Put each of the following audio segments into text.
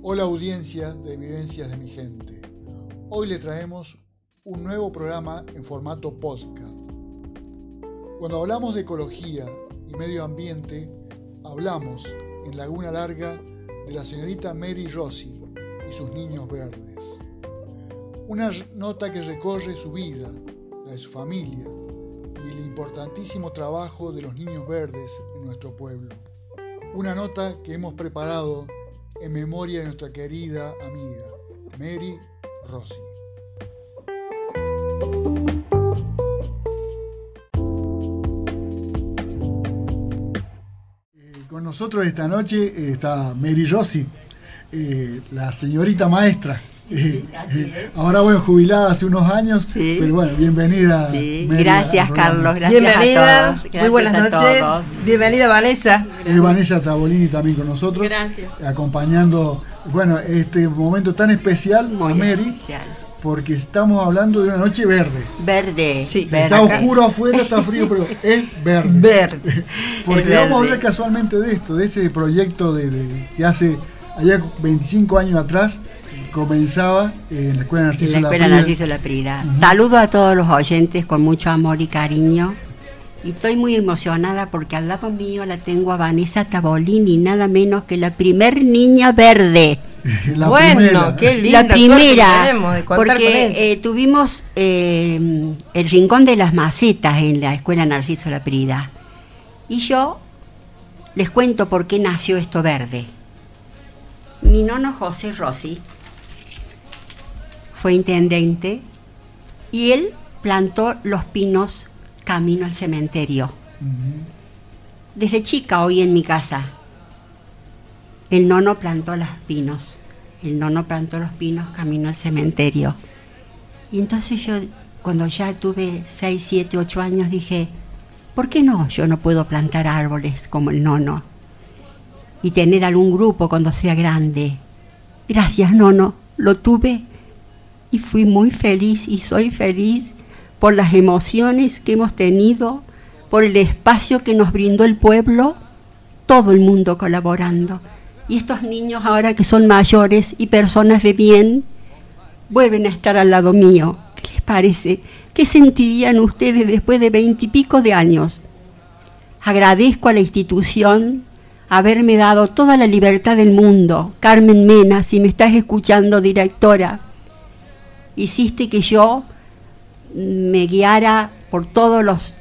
Hola audiencia de Vivencias de mi gente. Hoy le traemos un nuevo programa en formato podcast. Cuando hablamos de ecología y medio ambiente, hablamos en Laguna Larga de la señorita Mary Rossi y sus niños verdes. Una nota que recorre su vida, la de su familia y el importantísimo trabajo de los niños verdes en nuestro pueblo. Una nota que hemos preparado en memoria de nuestra querida amiga Mary Rossi. Eh, con nosotros esta noche eh, está Mary Rossi, eh, la señorita maestra. Ahora bueno, jubilada hace unos años, pero bueno, bienvenida. gracias Carlos, gracias bienvenida, muy buenas noches. Bienvenida Vanessa. Vanessa Tabolini también con nosotros. Gracias. Acompañando, bueno, este momento tan especial a Mary. Porque estamos hablando de una noche verde. Verde. Sí, está oscuro afuera, está frío, pero es verde. Verde. Porque vamos a hablar casualmente de esto, de ese proyecto de, que hace allá 25 años atrás comenzaba en la Escuela Narciso en la Escuela Narciso La Prida. Saludo a todos los oyentes con mucho amor y cariño. Y estoy muy emocionada porque al lado mío la tengo a Vanessa Tabolini, nada menos que la primer niña verde. la bueno, primera. qué linda La primera, porque eh, tuvimos eh, el Rincón de las Macetas en la Escuela Narciso La Prida. Y yo les cuento por qué nació esto verde. Mi nono José Rossi fue intendente y él plantó los pinos camino al cementerio. Desde chica hoy en mi casa, el nono plantó los pinos, el nono plantó los pinos camino al cementerio. Y entonces yo, cuando ya tuve 6, 7, 8 años, dije, ¿por qué no? Yo no puedo plantar árboles como el nono y tener algún grupo cuando sea grande. Gracias, nono, lo tuve y fui muy feliz y soy feliz por las emociones que hemos tenido, por el espacio que nos brindó el pueblo, todo el mundo colaborando. Y estos niños ahora que son mayores y personas de bien, vuelven a estar al lado mío. ¿Qué les parece? ¿Qué sentirían ustedes después de veintipico de años? Agradezco a la institución haberme dado toda la libertad del mundo. Carmen Mena, si me estás escuchando, directora, hiciste que yo me guiara por todos los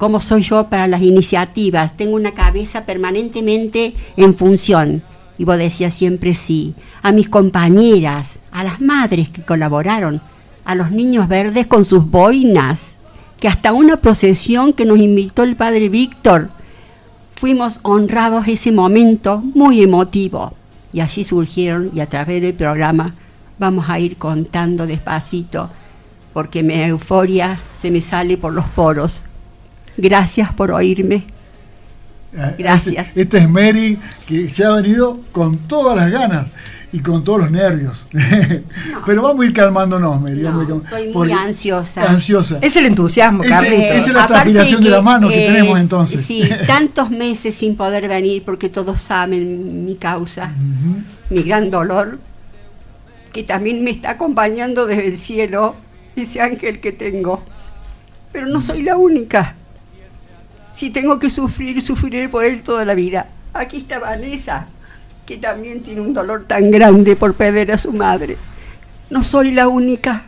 cómo soy yo para las iniciativas. Tengo una cabeza permanentemente en función. Y vos decías siempre sí. A mis compañeras, a las madres que colaboraron, a los niños verdes con sus boinas, que hasta una procesión que nos invitó el padre Víctor, fuimos honrados ese momento muy emotivo. Y así surgieron, y a través del programa, vamos a ir contando despacito, porque mi euforia se me sale por los poros. Gracias por oírme. Ah, Gracias. Este, este, es Mary, que se ha venido con todas las ganas y con todos los nervios. Pero vamos a ir calmándonos, Mary. soy muy ansiosa. ansiosa. Es el entusiasmo, Carlitos. Esa es la transpiración de la mano que tenemos entonces. Sí, tantos meses sin poder venir porque todos saben mi causa, mi gran dolor que también me está acompañando desde el cielo, ese ángel que tengo. Pero no soy la única. Si tengo que sufrir, sufriré por él toda la vida. Aquí está Vanessa, que también tiene un dolor tan grande por perder a su madre. No soy la única.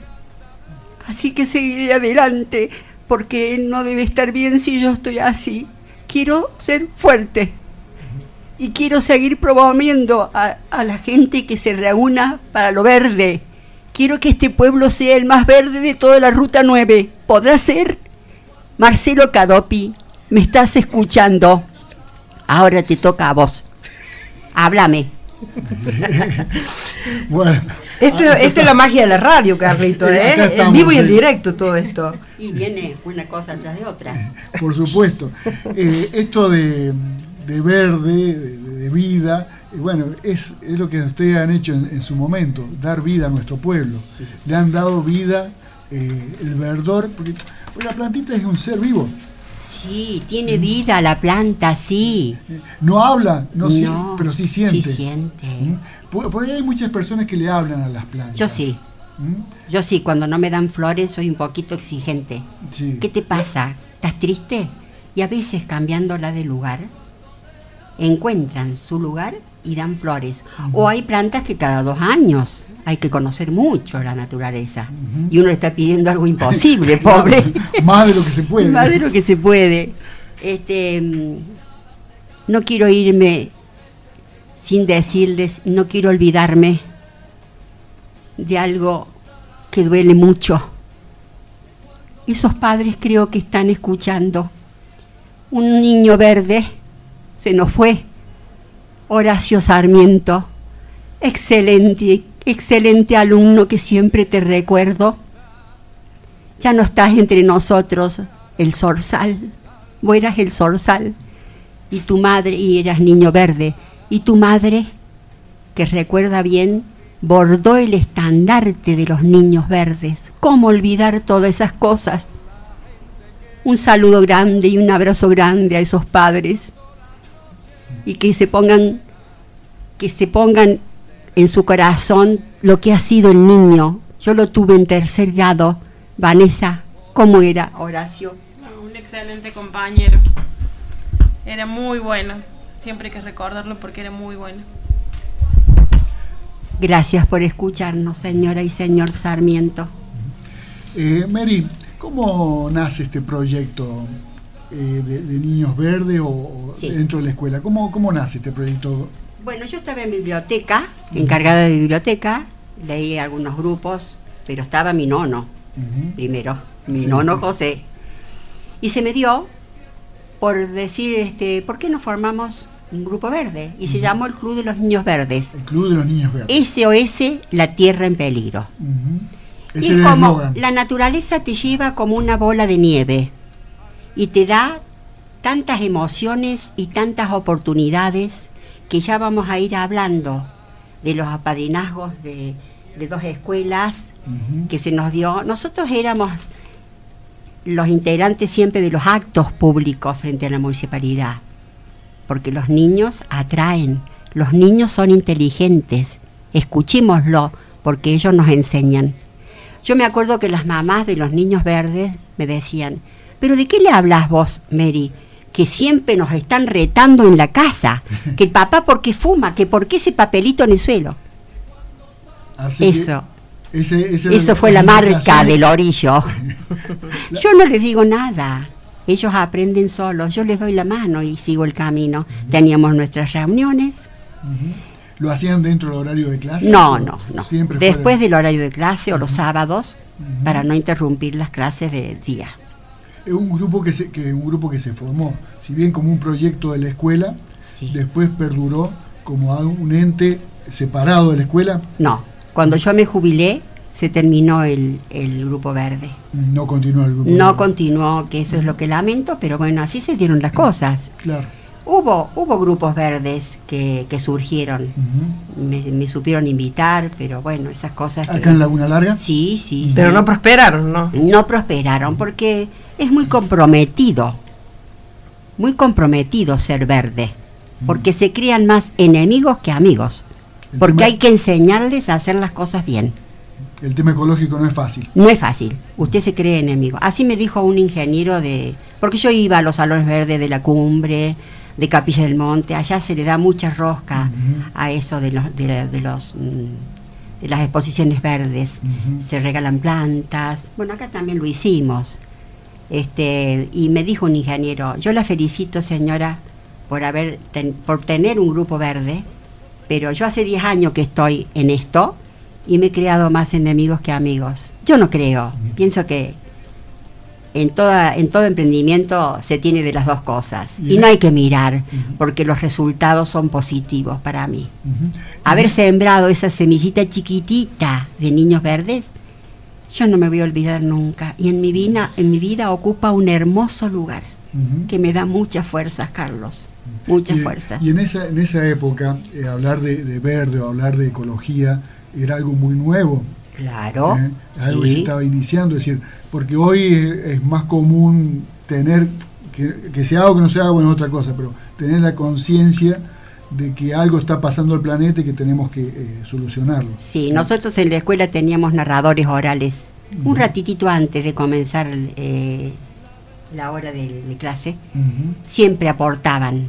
Así que seguiré adelante, porque él no debe estar bien si yo estoy así. Quiero ser fuerte y quiero seguir promoviendo a, la gente que se reúna para lo verde. Quiero que este pueblo sea el más verde de toda la Ruta 9. ¿Podrá ser? Marcelo Cadopi, ¿me estás escuchando? Ahora te toca a vos. Háblame. bueno. Esto, esta es la magia de la radio, Carlito, ¿eh? en vivo y en directo todo esto. Y viene una cosa tras de otra. Por supuesto. Eh, esto de de verde, de, vida. Y bueno, es, es, lo que ustedes han hecho en, su momento, dar vida a nuestro pueblo. Le han dado vida eh, el verdor, porque la plantita es un ser vivo. Sí, tiene vida la planta, sí. No habla, no, pero sí siente. Sí siente. ¿Mm? Por, ahí hay muchas personas que le hablan a las plantas. Yo sí. ¿Mm? Yo sí, cuando no me dan flores soy un poquito exigente. ¿Qué te pasa? ¿Estás triste? Y a veces cambiándola de lugar, encuentran su lugar y dan flores. O hay plantas que cada dos años hay que conocer mucho la naturaleza. Y uno le está pidiendo algo imposible, pobre. Más de lo que se puede. Más de lo que se puede. Este, mm, no quiero irme sin decirles, no quiero olvidarme de algo que duele mucho. Esos padres creo que están escuchando. Un niño verde se nos fue. Horacio Sarmiento, excelente excelente alumno que siempre te recuerdo. Ya no estás entre nosotros, el zorzal. Vos eras el zorzal. Y tu madre, y eras niño verde. Y tu madre, que recuerda bien, bordó el estandarte de los niños verdes. ¿Cómo olvidar todas esas cosas? Un saludo grande y un abrazo grande a esos padres. Y que se pongan, que se pongan en su corazón lo que ha sido el niño. Yo lo tuve en tercer grado. Vanessa, ¿cómo era Horacio? Un excelente compañero. Era muy bueno. Siempre hay que recordarlo porque era muy bueno. Gracias por escucharnos, señora y señor Sarmiento. Eh, Mary, ¿cómo nace este proyecto eh, de, Niños Verdes o, dentro de la escuela? ¿Cómo, ¿Cómo nace este proyecto bueno, yo estaba en biblioteca, encargada de biblioteca, leí algunos grupos, pero estaba mi nono primero, mi nono José. Y se me dio por decir, este, ¿por qué no formamos un grupo verde? Y se llamó el Club de los Niños Verdes. El Club de los Niños Verdes. SOS, la Tierra en Peligro. es como la naturaleza te lleva como una bola de nieve y te da tantas emociones y tantas oportunidades que ya vamos a ir hablando de los apadrinazgos de, dos escuelas que se nos dio. Nosotros éramos los integrantes siempre de los actos públicos frente a la municipalidad, porque los niños atraen, los niños son inteligentes, escuchémoslo, porque ellos nos enseñan. Yo me acuerdo que las mamás de los niños verdes me decían, pero ¿de qué le hablas vos, Mary? que siempre nos están retando en la casa, que el papá porque fuma, que por qué ese papelito en el suelo. eso. eso fue la marca del orillo. yo no les digo nada. Ellos aprenden solos. Yo les doy la mano y sigo el camino. Teníamos nuestras reuniones. ¿Lo hacían dentro del horario de clase? No, no, no. Después del horario de clase o los sábados, para no interrumpir las clases de día un grupo que se, que un grupo que se formó, si bien como un proyecto de la escuela, después perduró como un ente separado de la escuela. No, cuando yo me jubilé se terminó el, grupo verde. No continuó el grupo No continuó, que eso es lo que lamento, pero bueno, así se dieron las cosas. Claro. Hubo, hubo grupos verdes que, surgieron, me, supieron invitar, pero bueno, esas cosas... ¿Acá en Laguna Larga? Sí, sí. Pero no prosperaron, ¿no? No prosperaron porque es muy comprometido, muy comprometido ser verde, porque se crean más enemigos que amigos, porque hay que enseñarles a hacer las cosas bien. El tema ecológico no es fácil. No es fácil, usted se cree enemigo. Así me dijo un ingeniero de... Porque yo iba a los salones verdes de la cumbre, de Capilla del Monte, allá se le da mucha rosca a eso de los... De, los mm, de las exposiciones verdes, se regalan plantas. Bueno, acá también lo hicimos. Este, y me dijo un ingeniero, yo la felicito señora por, haber por tener un grupo verde, pero yo hace 10 años que estoy en esto y me he creado más enemigos que amigos. Yo no creo, pienso que en, toda, en todo emprendimiento se tiene de las dos cosas y no hay que mirar porque los resultados son positivos para mí. Haber sembrado esa semillita chiquitita de niños verdes yo no me voy a olvidar nunca. Y en mi vida, en mi vida ocupa un hermoso lugar que me da muchas fuerzas, Carlos. Muchas fuerzas. Y en esa, en esa época, eh, hablar de, verde o hablar de ecología era algo muy nuevo. Claro. ¿eh? Algo que se estaba iniciando, es decir, porque hoy es, más común tener que, se haga o que no se haga, bueno, es otra cosa, pero tener la conciencia de que algo está pasando al planeta y que tenemos que eh, solucionarlo. Sí, nosotros en la escuela teníamos narradores orales. Un ratitito antes de comenzar eh, la hora de, clase, siempre aportaban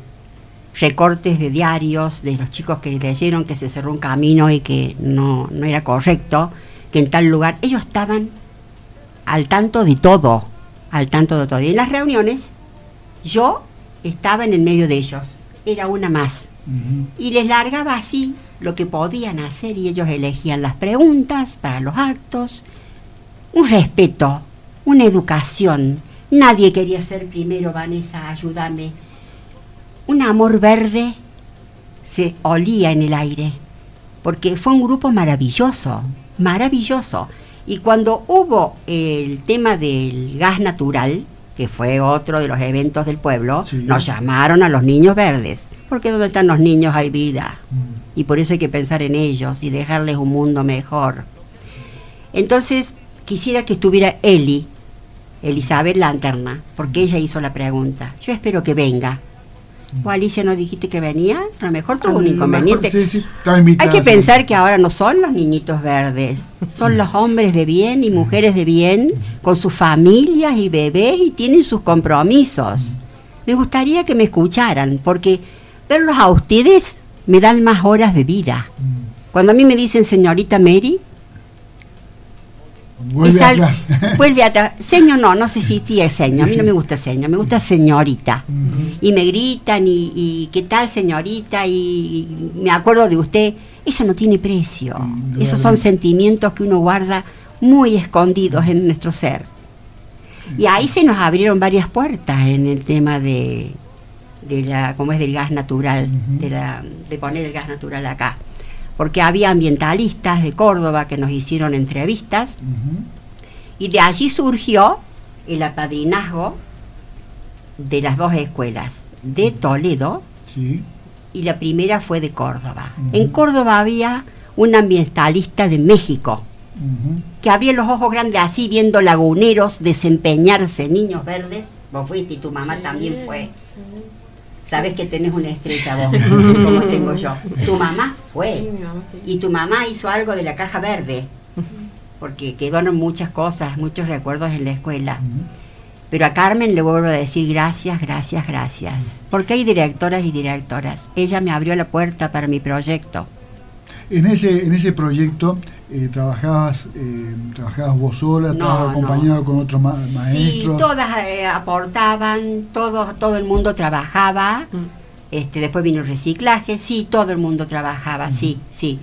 recortes de diarios de los chicos que leyeron que se cerró un camino y que no, no era correcto, que en tal lugar ellos estaban al tanto de todo, al tanto de todo. Y en las reuniones yo estaba en el medio de ellos, era una más. Y les largaba así lo que podían hacer y ellos elegían las preguntas para los actos. Un respeto, una educación. Nadie quería ser primero, Vanessa, ayúdame. Un amor verde se olía en el aire, porque fue un grupo maravilloso, maravilloso. Y cuando hubo el tema del gas natural, que fue otro de los eventos del pueblo, nos llamaron a los niños verdes, porque donde están los niños hay vida. Mm. Y por eso hay que pensar en ellos y dejarles un mundo mejor. Entonces, quisiera que estuviera Eli, Elizabeth Lanterna, porque ella hizo la pregunta. Yo espero que venga o Alicia no dijiste que venía, a lo mejor tuvo un inconveniente. Hay que pensar que ahora no son los niñitos verdes, son los hombres de bien y mujeres de bien, con sus familias y bebés y tienen sus compromisos. Me gustaría que me escucharan, porque verlos a ustedes me dan más horas de vida. Cuando a mí me dicen señorita Mary, Vuelve atrás. vuelve atrás. Señor no, no sé si tía es señor. A mí no me gusta señor, me gusta señorita. Y me gritan y, qué tal señorita y me acuerdo de usted. Eso no tiene precio. Esos son sentimientos que uno guarda muy escondidos en nuestro ser. Y ahí se nos abrieron varias puertas en el tema de, de la, como es del gas natural, de, la, de poner el gas natural acá porque había ambientalistas de Córdoba que nos hicieron entrevistas y de allí surgió el apadrinazgo de las dos escuelas, de Toledo y la primera fue de Córdoba. En Córdoba había un ambientalista de México que abría los ojos grandes así viendo laguneros desempeñarse, niños verdes. Vos fuiste y tu mamá también fue sabes que tenés una estrella vos, como tengo yo. Tu mamá fue. Y tu mamá hizo algo de la caja verde, porque quedaron muchas cosas, muchos recuerdos en la escuela. Pero a Carmen le vuelvo a decir gracias, gracias, gracias. Porque hay directoras y directoras. Ella me abrió la puerta para mi proyecto. En ese, en ese proyecto eh, trabajabas, eh, trabajabas vos sola, estabas acompañado con otros maestros. Sí, todas eh, aportaban, todo, todo el mundo trabajaba. Mm. Este, después vino el reciclaje, sí, todo el mundo trabajaba, sí, sí.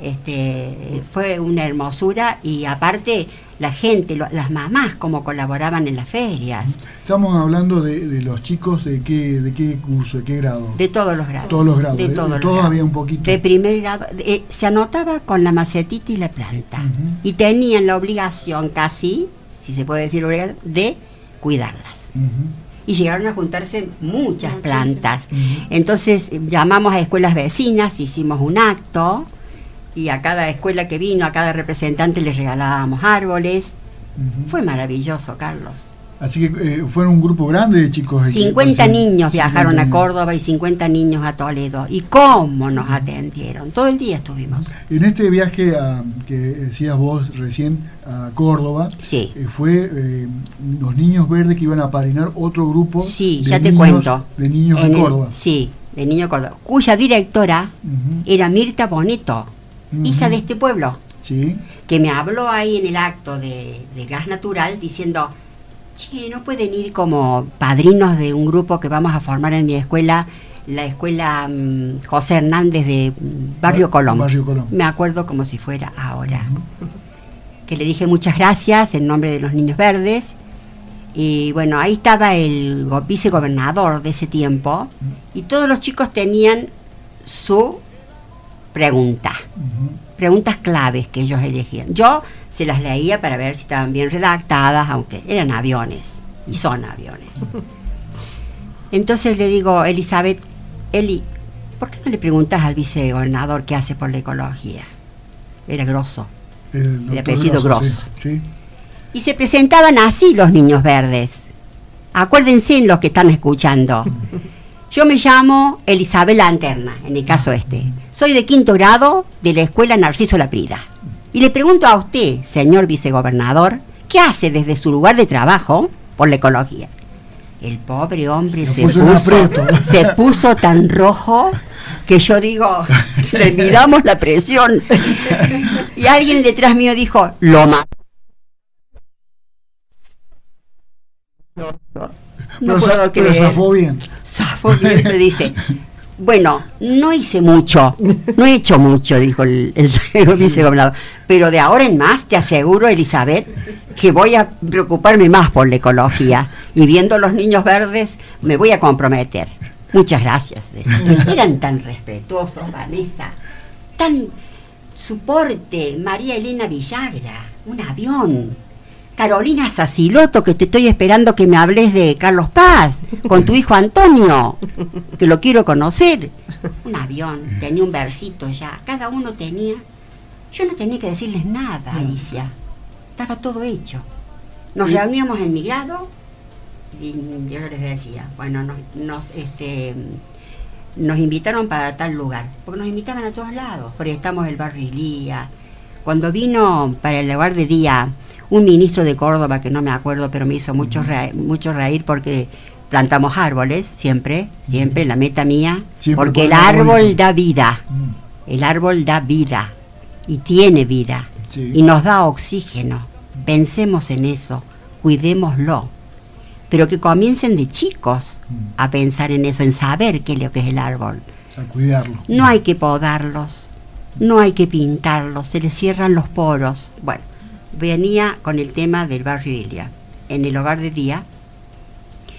Este, fue una hermosura y aparte la gente, las mamás, como colaboraban en las ferias. Estamos hablando de, los chicos de qué, de qué curso, de qué grado. De todos los grados. Todos los grados. De, todos, había un poquito. De primer grado. Eh, se anotaba con la macetita y la planta. Y tenían la obligación casi, si se puede decir obligación, de cuidarlas. Y llegaron a juntarse muchas plantas. Entonces llamamos a escuelas vecinas, hicimos un acto y a cada escuela que vino, a cada representante les regalábamos árboles. Fue maravilloso, Carlos. Así que eh, fueron un grupo grande de chicos. 50 niños viajaron a Córdoba y 50 niños a Toledo. ¿Y cómo nos atendieron? Todo el día estuvimos. En este viaje que decías vos recién a Córdoba, sí. Eh, fue eh, los niños verdes que iban a parinar otro grupo sí, de, ya te cuento. de niños de Córdoba. sí, de niños de Córdoba, cuya directora era Mirta Boneto hija de este pueblo, sí. que me habló ahí en el acto de, gas natural diciendo, che, no pueden ir como padrinos de un grupo que vamos a formar en mi escuela, la escuela mm, José Hernández de Barrio Colón. Me acuerdo como si fuera ahora. Que le dije muchas gracias en nombre de los Niños Verdes. Y bueno, ahí estaba el vicegobernador de ese tiempo. Y todos los chicos tenían su preguntas, preguntas claves que ellos elegían. Yo se las leía para ver si estaban bien redactadas, aunque eran aviones, y son aviones. Entonces le digo, Elizabeth, Eli, ¿por qué no le preguntas al vicegobernador qué hace por la ecología? Era grosso, el, apellido grosso. Y se presentaban así los niños verdes, Acuérdense en los que están escuchando. Yo me llamo Elizabeth Lanterna, en el caso este. Soy de quinto grado de la escuela Narciso Laprida. Y le pregunto a usted, señor vicegobernador, ¿qué hace desde su lugar de trabajo por la ecología? El pobre hombre se puso se tan rojo que yo digo, le midamos la presión. Y alguien detrás mío dijo, lo mató. No Pero, puedo pero creer. zafó bien. Bien, me dice. Bueno, no hice mucho, no he hecho mucho, dijo el, el, el vicegobernador. Pero de ahora en más te aseguro, Elizabeth, que voy a preocuparme más por la ecología. Y viendo los niños verdes, me voy a comprometer. Muchas gracias. decía. Eran tan respetuosos, Vanessa. Tan soporte, María Elena Villagra, un avión. Carolina Saciloto, que te estoy esperando que me hables de Carlos Paz, con tu hijo Antonio, que lo quiero conocer. Un avión, tenía un versito ya, cada uno tenía. Yo no tenía que decirles nada, Alicia. Estaba todo hecho. Nos reuníamos en mi grado y yo les decía, bueno, nos, nos, este, nos invitaron para tal lugar, porque nos invitaban a todos lados, porque estamos en el barrio Ilía. Cuando vino para el lugar de día un ministro de Córdoba, que no me acuerdo, pero me hizo mucho, mucho reír porque plantamos árboles, siempre, siempre, la meta mía, Siempre porque por el árbol da vida, Mm, el árbol da vida y tiene vida Sí. y nos da oxígeno. Pensemos en eso, cuidémoslo. Pero que comiencen de chicos Mm. a pensar en eso, en saber qué es lo que es el árbol. A cuidarlo. No hay que podarlos, no hay que pintarlos, se les cierran los poros. Bueno, venía con el tema del barrio Ilia. En el hogar de día,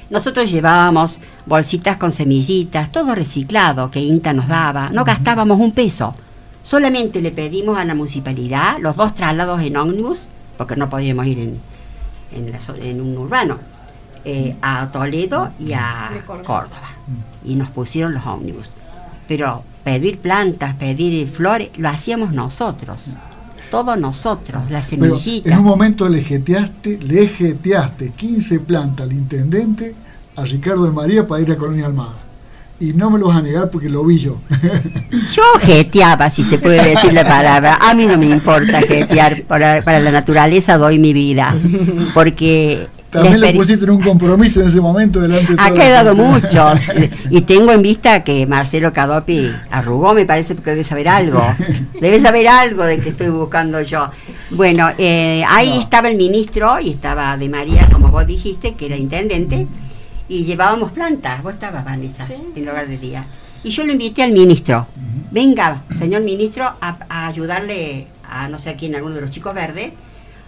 nosotros llevábamos bolsitas con semillitas, todo reciclado que INTA nos daba, no gastábamos un peso. Solamente le pedimos a la municipalidad los dos traslados en ómnibus, porque no podíamos ir en, en, la en un urbano, eh, a Toledo y a. Córdoba. Y nos pusieron los ómnibus. Pero pedir plantas, pedir flores, lo hacíamos nosotros. Todos nosotros, las Pero semillitas. en un momento le jeteaste, le jeteaste 15 plantas al intendente, a Ricardo de María para ir a Colonia Almada. Y no me lo vas a negar porque lo vi yo. Yo jeteaba, si se puede decir la palabra. A mí no me importa jetear. Para, para la naturaleza doy mi vida. Porque. También le pusiste en un compromiso en ese momento delante de Ha quedado muchos. Y tengo en vista que Marcelo Cadopi arrugó, me parece, porque debe saber algo. Debe saber algo de que estoy buscando yo. Bueno, eh, ahí No. estaba el ministro y estaba de María, como vos dijiste, que era intendente, y llevábamos plantas. Vos estabas, Vanessa, Sí. en el hogar de día. Y yo lo invité al ministro. Venga, señor ministro, a, a ayudarle a no sé a quién, alguno de los chicos verdes.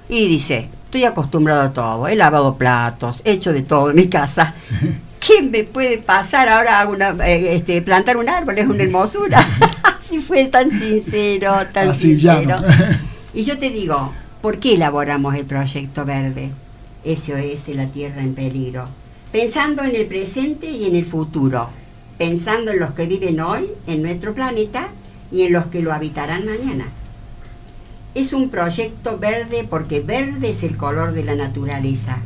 Y dice, estoy acostumbrado a todo, he lavado platos, he hecho de todo en mi casa. ¿Qué me puede pasar ahora a una, eh, este, plantar un árbol? Es una hermosura. Así fue tan sincero, tan Así sincero. Y yo te digo, ¿por qué elaboramos el proyecto verde? SOS, la Tierra en peligro. Pensando en el presente y en el futuro. Pensando en los que viven hoy en nuestro planeta y en los que lo habitarán mañana. Es un proyecto verde porque verde es el color de la naturaleza,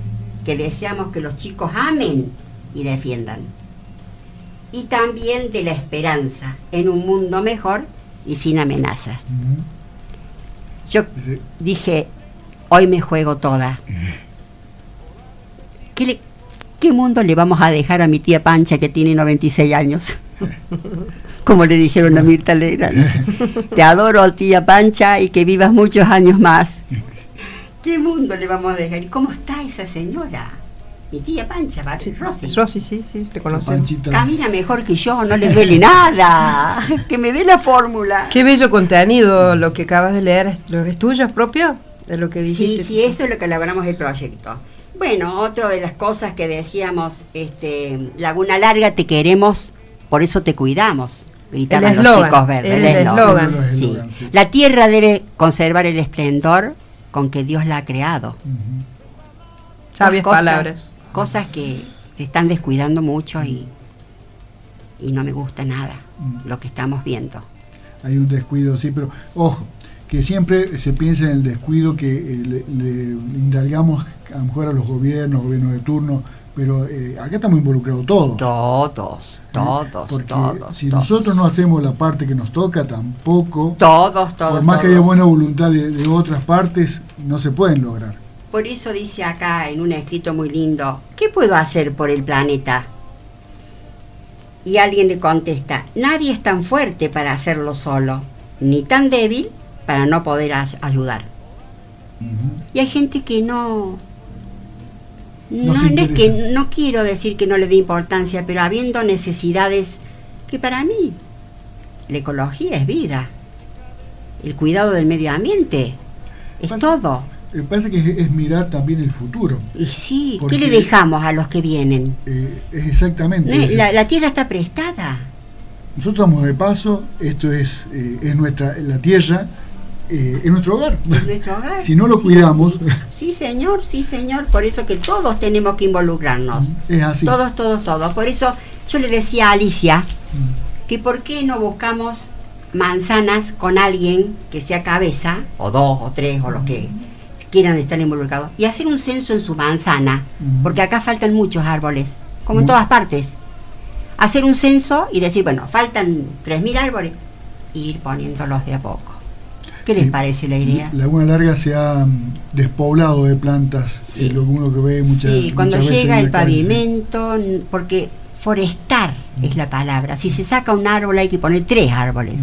que deseamos que los chicos amen y defiendan. Y también de la esperanza en un mundo mejor y sin amenazas. Yo Sí. dije, hoy me juego toda. ¿Qué, le- ¿Qué mundo le vamos a dejar a mi tía Pancha que tiene 96 años? Como le dijeron a Mirta Legrand. Te adoro, tía Pancha, y que vivas muchos años más. ¿Qué mundo le vamos a dejar? ¿Y cómo está esa señora? Mi tía Pancha, va Sí, Rosy. Rosy, sí, sí, te conocemos. Camina mejor que yo, no le duele nada. Que me dé la fórmula. Qué bello contenido lo que acabas de leer. ¿es- ¿Lo es tuyo, es propio? De lo que Sí, dijiste. sí, eso es lo que elaboramos el proyecto. Bueno, otra de las cosas que decíamos, este, Laguna Larga te queremos, por eso te cuidamos. Gritaban El los eslogan, chicos verdes. el eslogan. eslogan. Sí. La tierra debe conservar el esplendor con que Dios la ha creado. Ujú. Sabias Cosas- palabras. Cosas que se están descuidando mucho y, y no me gusta nada Mm. lo que estamos viendo. Hay un descuido, sí, pero ojo, que siempre se piensa en el descuido que eh, le, le indagamos a lo mejor a los gobiernos, gobiernos de turno, pero eh, acá estamos involucrados todos. Todos, todos, Porque todos. si todos. nosotros no hacemos la parte que nos toca, tampoco, Todos, todos. por más que haya todos. buena voluntad de, de otras partes, no se pueden lograr. Por eso dice acá en un escrito muy lindo, ¿qué puedo hacer por el planeta? Y alguien le contesta, nadie es tan fuerte para hacerlo solo, ni tan débil para no poder ayudar. Y hay gente que no... No es que no quiero decir que no le dé importancia, pero habiendo necesidades que para mí la ecología es vida, el cuidado del medio ambiente es Pasa- todo. Me parece que es, es mirar también el futuro. Y sí, ¿qué le dejamos a los que vienen? Eh, es exactamente. No. La, la tierra está prestada. Nosotros estamos de paso, esto es, eh, es nuestra, la tierra, eh, es nuestro hogar. Es nuestro hogar. Si no lo Sí, cuidamos, Sí, Sí, señor, sí, señor. Por eso que todos tenemos que involucrarnos. es así. Todos, todos, todos. Por eso yo le decía a Alicia Mm. que por qué no buscamos manzanas con alguien que sea cabeza, o dos, o tres, o los que quieran estar involucrados, y hacer un censo en su manzana, porque acá faltan muchos árboles, como en todas partes. Hacer un censo y decir, bueno, faltan 3.000 árboles, y ir poniéndolos de a poco. ¿Qué les Sí. parece la idea? Laguna Larga se ha mm, despoblado de plantas, Sí. lo que uno que ve muchas Sí, cuando veces llega el calle. pavimento, porque forestar es la palabra. Si se saca un árbol hay que poner tres árboles,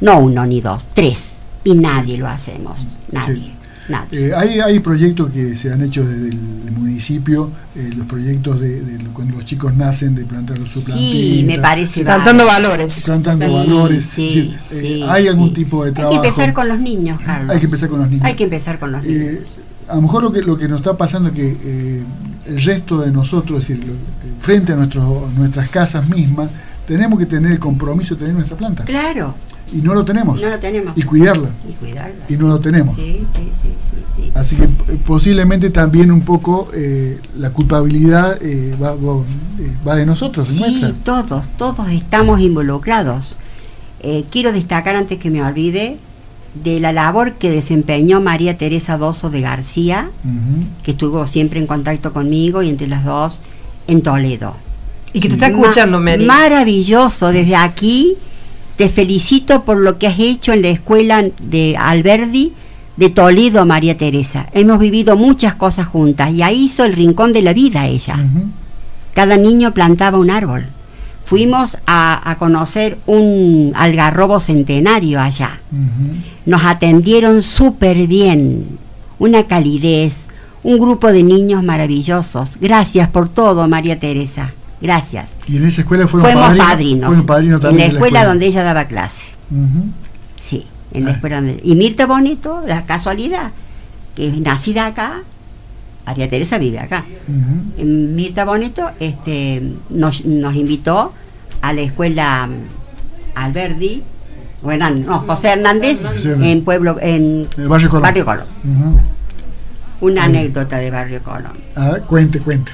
no uno ni dos, tres. Y nadie lo hacemos, nadie, nadie. Eh, hay, hay proyectos que se han hecho desde el municipio, eh, los proyectos de, cuando los chicos nacen de plantar su Sí, plantita, me parece Plantando valores. plantando Sí, valores. sí, eh, sí, hay algún sí. tipo de Hay trabajo. que empezar con los niños, Carlos. Hay que empezar con los niños. Hay que empezar con los Eh, niños. a lo mejor lo que, lo que nos está pasando es que eh, el resto de nosotros, es decir, lo- frente a nuestros, nuestras casas mismas, tenemos que tener el compromiso de tener nuestra planta. Claro, Y no lo tenemos. no lo tenemos. Y cuidarla. Y cuidarla. Y no lo tenemos. Sí, sí, sí, sí, sí. Así que eh, posiblemente también un poco eh, la culpabilidad eh, va, va- va de nosotros, de Sí, nuestra. todos, todos estamos involucrados. Eh, quiero destacar antes que me olvide de la labor que desempeñó María Teresa Doso de García, que estuvo siempre en contacto conmigo y entre las dos en Toledo. Y que te está escuchando, Mary. Maravilloso, desde aquí te felicito por lo que has hecho en la escuela de Alberdi de Toledo, María Teresa. Hemos vivido muchas cosas juntas y ahí hizo el rincón de la vida ella. Cada niño plantaba un árbol. Fuimos a, a conocer un algarrobo centenario allá. Nos atendieron súper bien, una calidez, un grupo de niños maravillosos. Gracias por todo, María Teresa. Gracias. Y en esa escuela fueron Fuimos padrinos. padrinos. Fueron padrinos en también la de escuela donde ella daba clase. Sí, en la Ah. escuela donde. Y Mirta Boneto, la casualidad, que es nacida acá, María Teresa vive acá. En Mirta Boneto este, nos, nos invitó a la escuela mm, Alberdi, o Hernán- no, José Hernández, en Pueblo, en Barrio Colón. Barrio Colón. Una anécdota de Barrio Colón. A ver, cuente, cuente.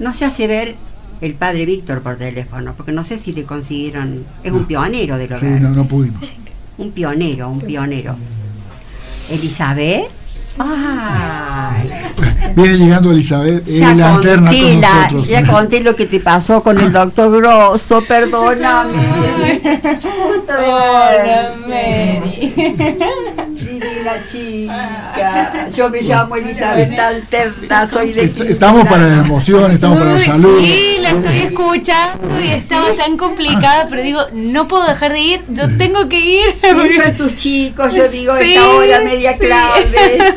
No se hace ver el padre Víctor por teléfono, porque no sé si le consiguieron. Es un pionero de lo Sí, no, no pudimos. Un pionero, un pionero. Elizabeth. ¡Ay! Viene llegando Elizabeth, Ya la conté, con la- nosotros. ya conté lo que te pasó con el doctor Grosso, perdóname. Puta Divina chica. Yo me llamo Elizabeth Alterna, soy de Est- Estamos para la emoción, estamos para la salud. Sí, la estoy escuchando y estaba tan complicada, pero digo, no puedo dejar de ir, yo tengo que ir. Son tus chicos, yo digo, Sí, esta hora media sí. clave.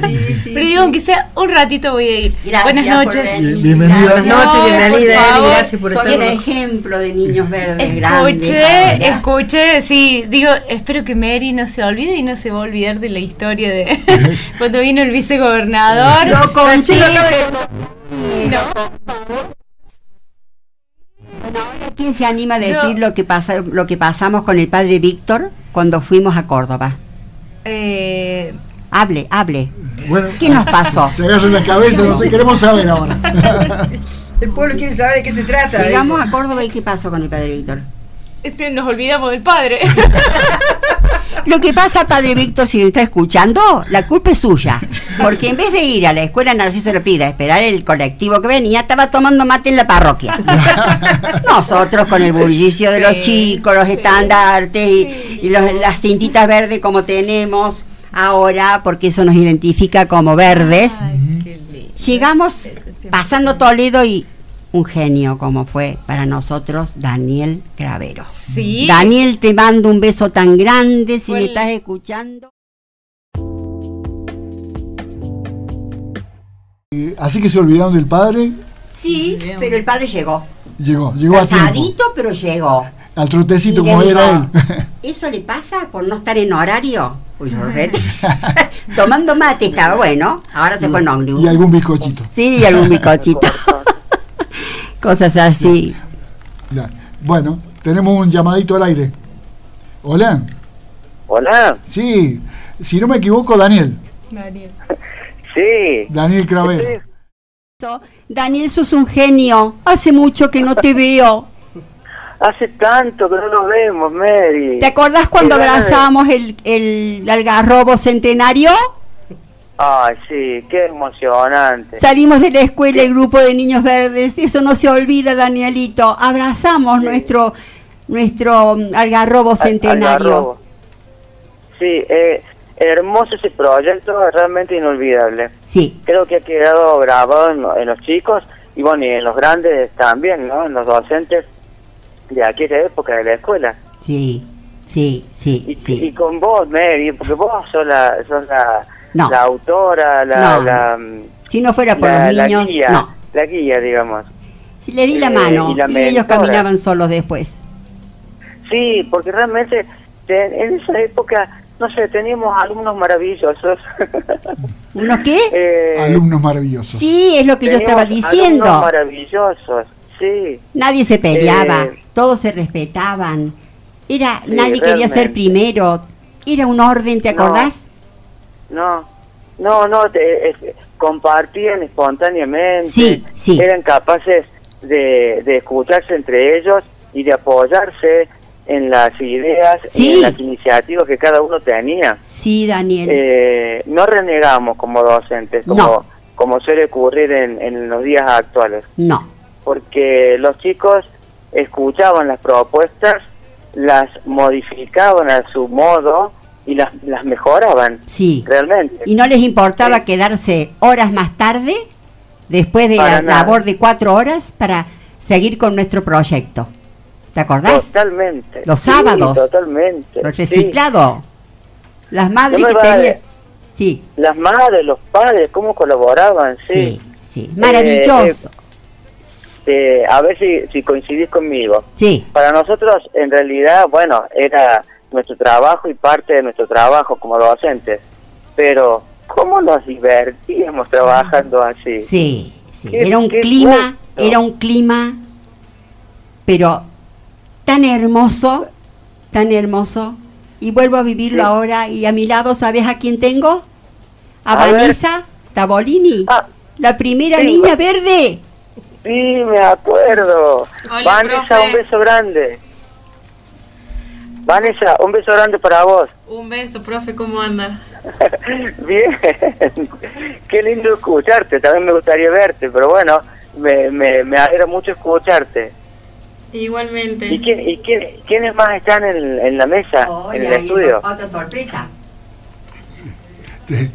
Sí, sí, Pero digo, aunque sea un ratito voy a ir. Gracias Buenas noches. venir. Bienvenida. Buenas noches, No, bienvenida, por Eli, gracias por Soy estar el ejemplo de niños verdes grandes. Escuché, escuché, sí, digo, espero que Mary no se olvide y no se va a olvidar de la historia de cuando vino el vicegobernador. Lo. Bueno, ahora, ¿Quién se anima a decir Yo- lo que pasa, lo que pasamos con el padre Víctor cuando fuimos a Córdoba? Eh, Hable, hable. Bueno, ¿Qué nos pasó? se agarra la cabeza, no sé, queremos saber ahora. El pueblo quiere saber de qué se trata. Llegamos a Córdoba y ¿qué pasó con el padre Víctor? este, nos olvidamos del padre. Lo que pasa, padre Víctor, si lo está escuchando, la culpa es suya. Porque en vez de ir a la escuela Narciso Lepida a esperar el colectivo que venía, estaba tomando mate en la parroquia. Nosotros con el bullicio de los chicos, los estandartes y, y los- las cintitas verdes como tenemos ahora, porque eso nos identifica como verdes. Llegamos pasando Toledo y un genio como fue para nosotros Daniel Cravero. Sí. Daniel, te mando un beso tan grande si me estás escuchando. Así que se olvidaron del padre, Sí, pero el padre llegó. llegó, llegó a tiempo. Casadito, pero llegó. Al trotecito como era él. ¿Eso le pasa por no estar en horario? Uy. Tomando mate estaba bueno. Ahora se fue en ómnibus. y algún bizcochito. Sí, algún bizcochito. Cosas así. Ya. Bueno, tenemos un llamadito al aire. Hola. Hola, Sí, si no me equivoco, Daniel. Daniel. sí. Daniel So, Daniel, sos un genio. Hace mucho que no te veo. Hace tanto que no nos vemos, Mary. ¿Te acordás cuando abrazamos el, el algarrobo centenario? Ay, sí, qué emocionante. Salimos de la escuela el grupo de niños verdes. Eso no se olvida, Danielito. Abrazamos nuestro nuestro mm, algarrobo Al- centenario. Algarrobo. Sí, eh, hermoso ese proyecto, realmente inolvidable. Sí, Creo que ha quedado grabado en, en los chicos y bueno, y en los grandes también, ¿no? En los docentes de aquella época de la escuela. sí, sí, sí, Y, sí. y con vos, Mary, porque vos sos la, sos la, No. la autora, la, No. la, Si no fuera por la- los la niños, guía, no. La guía, digamos. Si le di la Eh, mano y la y ellos caminaban solos después. Sí, porque realmente te- en esa época, no sé, teníamos alumnos maravillosos. ¿Unos qué? Eh, Alumnos maravillosos. Sí, es lo que yo estaba diciendo. Alumnos maravillosos, sí. Nadie se peleaba, Eh, todos se respetaban. Era, Sí, nadie quería ser realmente. primero. Era un orden, ¿te acordás? No, no, no, te- es- compartían espontáneamente. Sí, sí. Eran capaces de, de escucharse entre ellos y de apoyarse en las ideas y en las iniciativas que cada uno tenía. Sí, Daniel. Eh, no renegamos como docentes, como, No. como suele ocurrir en, en los días actuales, no. porque los chicos escuchaban las propuestas, las modificaban a su modo y las, las mejoraban Sí. realmente. Y no les importaba Sí. quedarse horas más tarde, después de Para la nada. labor de cuatro horas, para seguir con nuestro proyecto. ¿Te acordás? Totalmente. Los Sí, sábados. totalmente. Lo sí. reciclado. Las madres No que tenían. Sí, Las madres, los padres, cómo colaboraban, sí, sí. sí. Maravilloso. Eh, a ver si, si coincidís conmigo. Sí, Para nosotros, en realidad, bueno, era nuestro trabajo y parte de nuestro trabajo como docentes. Pero, ¿cómo nos divertíamos trabajando así? sí, sí. Era un clima, gusto. era un clima, pero tan hermoso, tan hermoso. Y vuelvo a vivirlo Sí. ahora. Y a mi lado, ¿sabes a quién tengo? A, A ver. Vanessa Tabolini, Ah, la primera sí, niña verde. sí, me acuerdo. Hola, Vanessa, profe. un beso grande. Vanessa, un beso grande para vos. Un beso, profe, ¿cómo anda? Bien, qué lindo escucharte, también me gustaría verte, pero bueno, me, me, me alegra mucho escucharte. Igualmente. ¿Y, quién, y quién, quiénes más están en, en la mesa, en el estudio? otra sorpresa. Sí,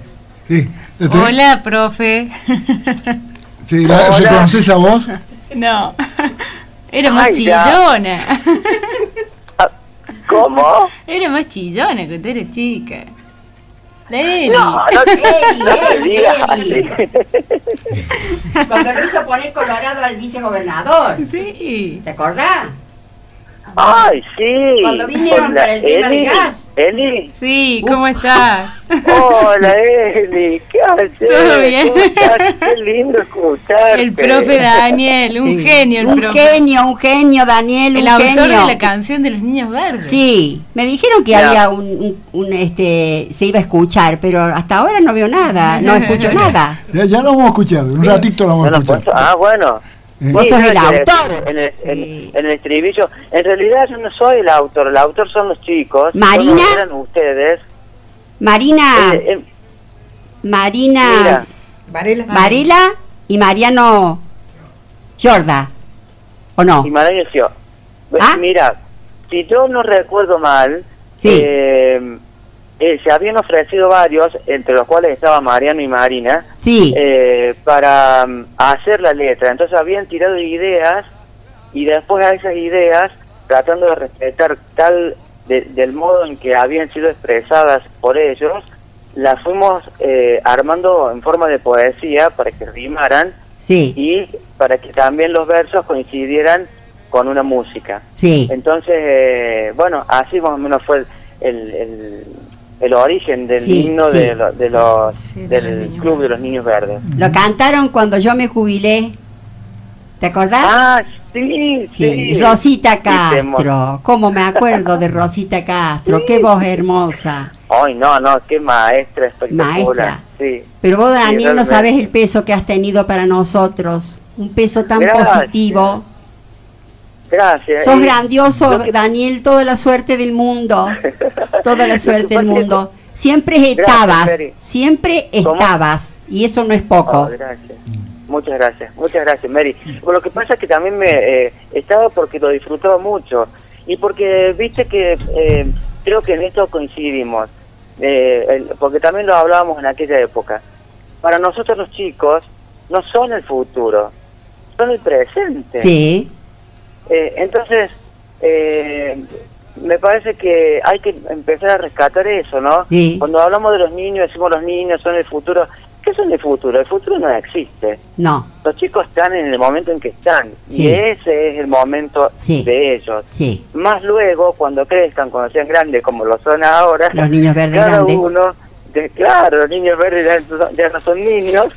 sí. Este- Hola, profe. sí, la- Hola. ¿Reconoces a vos? No. Era más Ay, chillona. ¿Cómo? Era más chillona cuando era chica. La Eli. No. Cuando lo hizo poner colorado al vicegobernador. Sí. ¿Te acordás? Ay, sí. Cuando vinieron Hola, para el tema del Eli. gas. Eli. Sí, ¿cómo estás? Hola, Eli. ¿Qué haces? Todo bien. ¿Cómo estás? Qué lindo escucharte. El profe Daniel, un Sí. genio el un profe. genio, un genio, Daniel, El un autor genio. de la canción de los niños verdes. Sí, me dijeron que Ya. había un, un- un, este, se iba a escuchar, pero hasta ahora no veo nada, no escucho nada. Ya, ya lo vamos a escuchar, un ratito lo ¿No vamos a escuchar. puesto? Ah, bueno. Vos Sí, sos el autor. En el, en- Sí. en el estribillo. En realidad yo no soy el autor, el autor son los chicos. Marina. Eran ustedes. Marina, Eh, eh, Marina mira, Varela. Varela y Mariano Jorda. ¿O no? y María decía, ¿Ah? mira, si yo no recuerdo mal, Sí. eh, eh, se habían ofrecido varios, entre los cuales estaba Mariano y Marina, Sí. eh, para mm, hacer la letra. Entonces habían tirado ideas y después a esas ideas, tratando de respetar tal de- del modo en que habían sido expresadas por ellos, las fuimos eh, armando en forma de poesía para que rimaran Sí. y para que también los versos coincidieran con una música. Sí. Entonces, eh, bueno, así más o menos fue el, el, el origen del Sí, himno sí. de, lo- de los, Sí, de los del Club de los verdes. Niños Verdes. Lo cantaron cuando yo me jubilé. ¿Te acordás? Ah, sí, sí. Sí, Rosita Castro. ¿Cómo me acuerdo de Rosita Castro? Qué voz hermosa. Ay, no, no, qué maestra espectacular. Maestra. Sí. Pero vos, Sí, Daniel, no sabes el peso que has tenido para nosotros. Un peso tan Gracias. positivo. Gracias. Sos grandioso, que- Daniel, toda la suerte del mundo. Toda la suerte del mundo. Siempre estabas, siempre ¿Cómo? estabas. Y eso no es Oh, poco. gracias. Muchas gracias, muchas gracias, Mary. Lo que pasa es que también me eh, estaba porque lo disfrutaba mucho y porque viste que eh, creo que en esto coincidimos, eh, el- porque también lo hablábamos en aquella época. Para nosotros los chicos no son el futuro, son el presente. Sí, Eh, entonces, eh, me parece que hay que empezar a rescatar eso, ¿no? Sí. Cuando hablamos de los niños, decimos los niños son el futuro. ¿Qué son el futuro? El futuro no existe. no, Los chicos están en el momento en que están Sí. y ese es el momento Sí. de ellos. sí. Más luego, cuando crezcan, cuando sean grandes como lo son ahora, Los niños verdes cada grandes. uno, de- claro, los niños verdes ya, ya no son niños,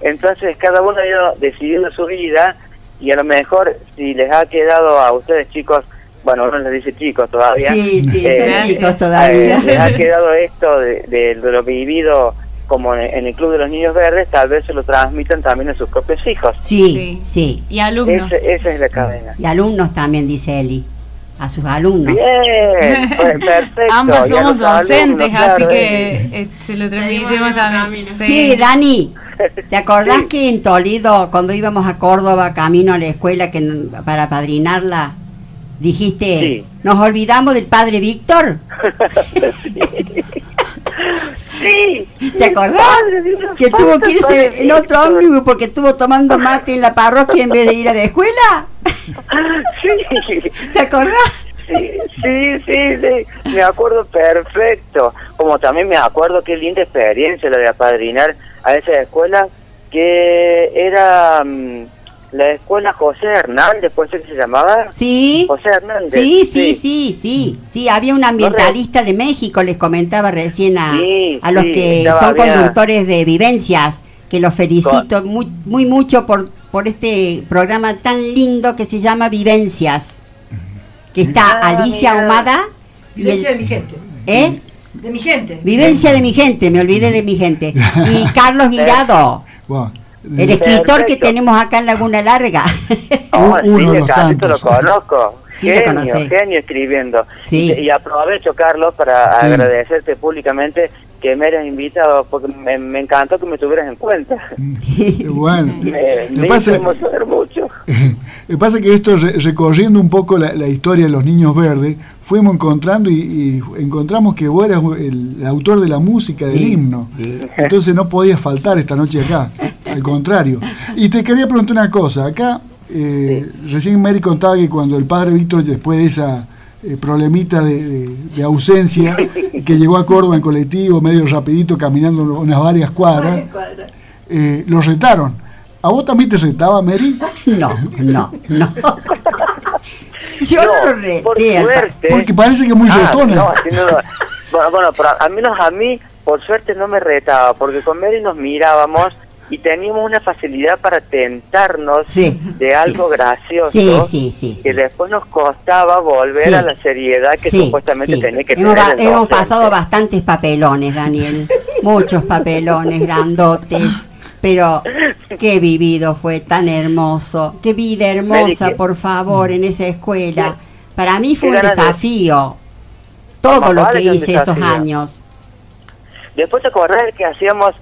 entonces cada uno ha ido decidiendo su vida y a lo mejor si les ha quedado a ustedes chicos, bueno, uno les dice chicos todavía, Sí, sí, eh, son chicos eh, todavía. les ha quedado esto de, de- de lo vivido como en, el Club de los Niños Verdes, tal vez se lo transmitan también a sus propios hijos. Sí, sí. Y alumnos. Ese- esa es la cadena. Y alumnos también, dice Eli. A sus alumnos. Bien, pues, perfecto. Ambos Y a somos alumnos, docentes, así claro, que eh. se lo transmitimos también. camino. Sí, Dani, ¿te acordás Sí. que en Toledo, cuando íbamos a Córdoba, camino a la escuela que para padrinarla, dijiste, Sí. nos olvidamos del padre Víctor? Sí. ¿Te acordás? Que tuvo que irse en otro ómnibus porque estuvo tomando mate en la parroquia en vez de ir a la escuela. Sí. ¿Te acordás? Sí, sí, sí, sí, me acuerdo perfecto. Como también me acuerdo qué linda experiencia la de apadrinar a esa escuela, que era mm, la escuela José Hernández, ¿puede ser que se llamaba? Sí. José Hernández. Sí, sí, sí, sí, sí, había un ambientalista de México, les comentaba recién a, Sí, a los sí, que son bien. conductores de vivencias, que los felicito muy, muy mucho por, por este programa tan lindo que se llama Vivencias, que está Ah, Alicia. Ahumada Vivencia de mi gente. ¿eh? De mi gente. Vivencia de mi gente, me olvidé de mi gente, y Carlos Guirado, Wow. El escritor que tenemos acá en Laguna Larga. Oh, Uno sí, de de los Carlito lo tantos. conozco. Sí, genio, genio escribiendo. Sí. Y, y aprovecho, Carlos, para Sí. agradecerte públicamente que me hayas invitado, porque me, me encantó que me tuvieras en cuenta. Bueno, Me, me que pasa, hizo emocionar mucho. lo que pasa es que esto, re- recorriendo un poco la, la historia de los niños verdes, fuimos encontrando y, y encontramos que vos eras el, el autor de la música del Sí, himno. sí. Entonces no podías faltar esta noche acá, al contrario. Y te quería preguntar una cosa, acá eh, recién Mary contaba que cuando el padre Víctor, después de esa eh, problemita de, de- de ausencia, que llegó a Córdoba en colectivo, medio rapidito, caminando unas varias cuadras, eh, lo retaron. ¿A vos también te retaba, Mary? No, no, no. Yo no, lo por reté. pa- suerte. Porque parece que es muy Ah, retona. no, así no lo- bueno, bueno, pero al menos a mí, por suerte, no me retaba, porque con Mary nos mirábamos y teníamos una facilidad para tentarnos Sí, de algo gracioso. Sí, sí, sí. que después nos costaba volver a la seriedad que supuestamente tenía que hemos, tener el hemos pasado bastantes papelones, Daniel. Muchos papelones grandotes. Pero Qué vivido fue, tan hermoso. Qué vida hermosa, por favor, en esa escuela. Para mí fue un desafío. Todo lo que hice esos años. Después te acordás que hacíamos,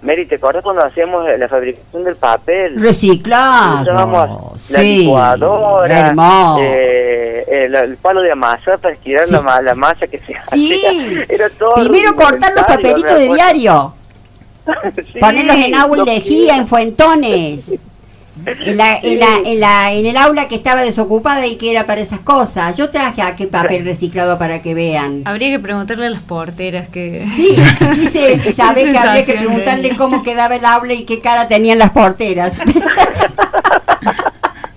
Mary, ¿te acordás cuando hacíamos la fabricación del papel? Reciclado. Usábamos la licuadora, eh, el, el palo de amasar para estirar Sí. la, ma- la masa que se Sí. hacía. Era todo Primero cortar los papelitos de diario. Ponerlos en agua y lejía, en fuentones. En, la, en, la, en, la, en el aula que estaba desocupada y que era para esas cosas. Yo traje aquí papel reciclado para que vean. Habría que preguntarle a las porteras que... Sí, dice Qué que habría que preguntarle cómo quedaba el aula y qué cara tenían las porteras.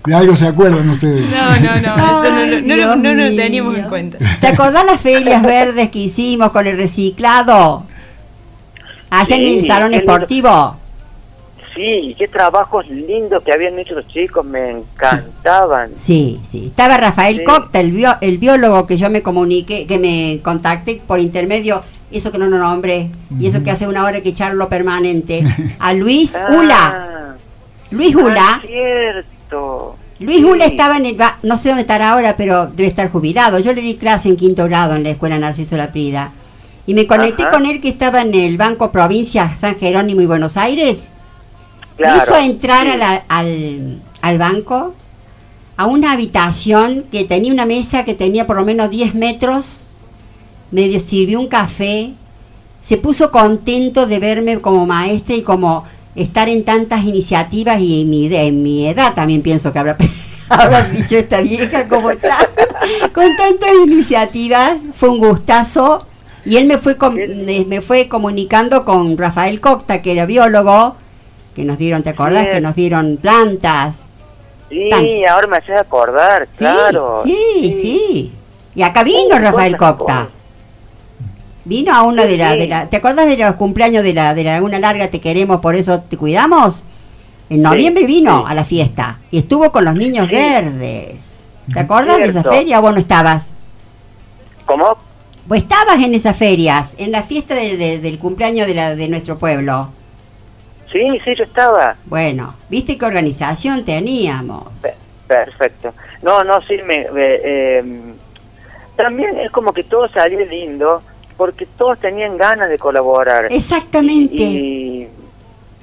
De algo se acuerdan ustedes. No, no, no, eso no, lo- no, Dios no lo teníamos en cuenta. ¿Te acordás las ferias verdes que hicimos con el reciclado? Allá en el salón esportivo. Sí, qué trabajos lindos que habían hecho los chicos, me encantaban. Sí, sí. Estaba Rafael Sí. Copta, el, bio- el biólogo que yo me comuniqué, que me contacté por intermedio, eso que no lo nombré, y eso que hace una hora que charlo permanente, a Luis Ula. Ah, Luis ah, Ula. cierto. Luis Sí. Ula estaba en el, no sé dónde estará ahora, pero debe estar jubilado. Yo le di clase en quinto grado en la escuela Narciso Laprida. Y me conecté Ajá. con él que estaba en el Banco Provincia San Jerónimo y Buenos Aires. Claro, me hizo entrar sí. la- al, al banco, a una habitación que tenía una mesa que tenía por lo menos 10 metros, medio sirvió un café, se puso contento de verme como maestra y como estar en tantas iniciativas y en mi, en mi edad también pienso que habrá, habrá dicho esta vieja como está, con tantas iniciativas, fue un gustazo. Y él me fue, com- me fue comunicando con Rafael Cocta, que era biólogo, que nos dieron, ¿te acordás? Que nos dieron plantas. Sí, Tan- ahora me haces acordar, Sí, claro. sí, sí. Y acá vino Rafael Copta. Vino a una de las... sí. De la, ¿Te acuerdas de los cumpleaños de la de la Laguna Larga? Te queremos, por eso te cuidamos. En noviembre vino a la fiesta y estuvo con los niños verdes. ¿Te acuerdas de esa feria o vos no estabas? ¿Cómo? Vos estabas en esas ferias, en la fiesta de- de- del cumpleaños de, la, de nuestro pueblo. Sí, sí, yo estaba. Bueno, ¿viste qué organización teníamos? Pe- Perfecto. No, no, sí, me, me, eh, también es como que todo salió lindo porque todos tenían ganas de colaborar. Exactamente. Y,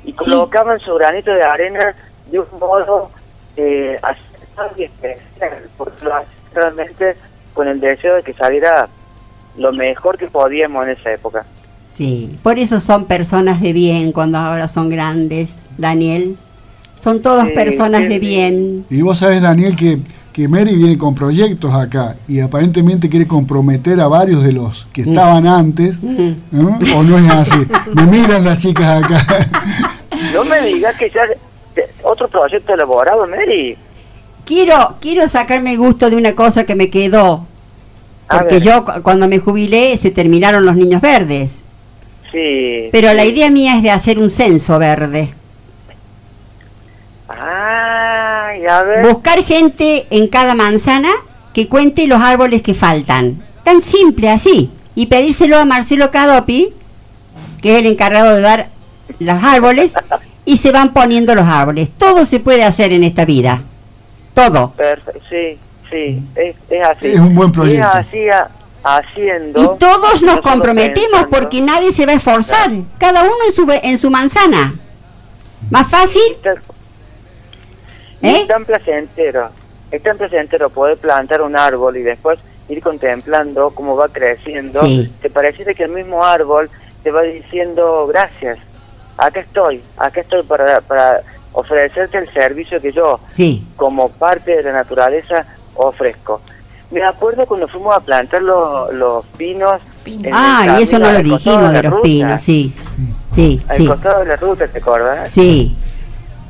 y colocaban su granito de arena de un modo eh, y especial, porque lo hacían realmente con el deseo de que saliera lo mejor que podíamos en esa época. Sí, por eso son personas de bien cuando ahora son grandes, Daniel. Son todas Sí, personas sí, de bien. Y vos sabés, Daniel, que, que Mary viene con proyectos acá y aparentemente quiere comprometer a varios de los que estaban antes. Mm. ¿no? ¿O no es así? Me miran las chicas acá. No me digas que ya otro proyecto elaborado, Mary. Quiero, quiero sacarme el gusto de una cosa que me quedó. Porque yo cu- cuando me jubilé se terminaron los niños verdes. Sí. Pero la idea mía es de hacer un censo verde. Ay, a ver. Buscar gente en cada manzana que cuente los árboles que faltan. Tan simple así. Y pedírselo a Marcelo Cadopi, que es el encargado de dar los árboles, y se van poniendo los árboles. Todo se puede hacer en esta vida. Todo. Perfecto, sí, sí, es, es así. Es un buen proyecto. Es así a- haciendo. Y todos no nos comprometemos pensando. porque nadie se va a esforzar. Cada uno en su, en su manzana. Más fácil, Está- ¿eh? Es tan placentero, es tan placentero poder plantar un árbol y después ir contemplando cómo va creciendo. Sí. Te pareciera que el mismo árbol te va diciendo gracias, acá estoy, acá estoy para, para ofrecerte el servicio que yo, Sí. como parte de la naturaleza, ofrezco. Me acuerdo cuando fuimos a plantar los, los pinos. Ah, y eso no lo dijimos de la los ruta, pinos, sí. Sí, Al sí. costado de la ruta, ¿te acuerdas? Sí.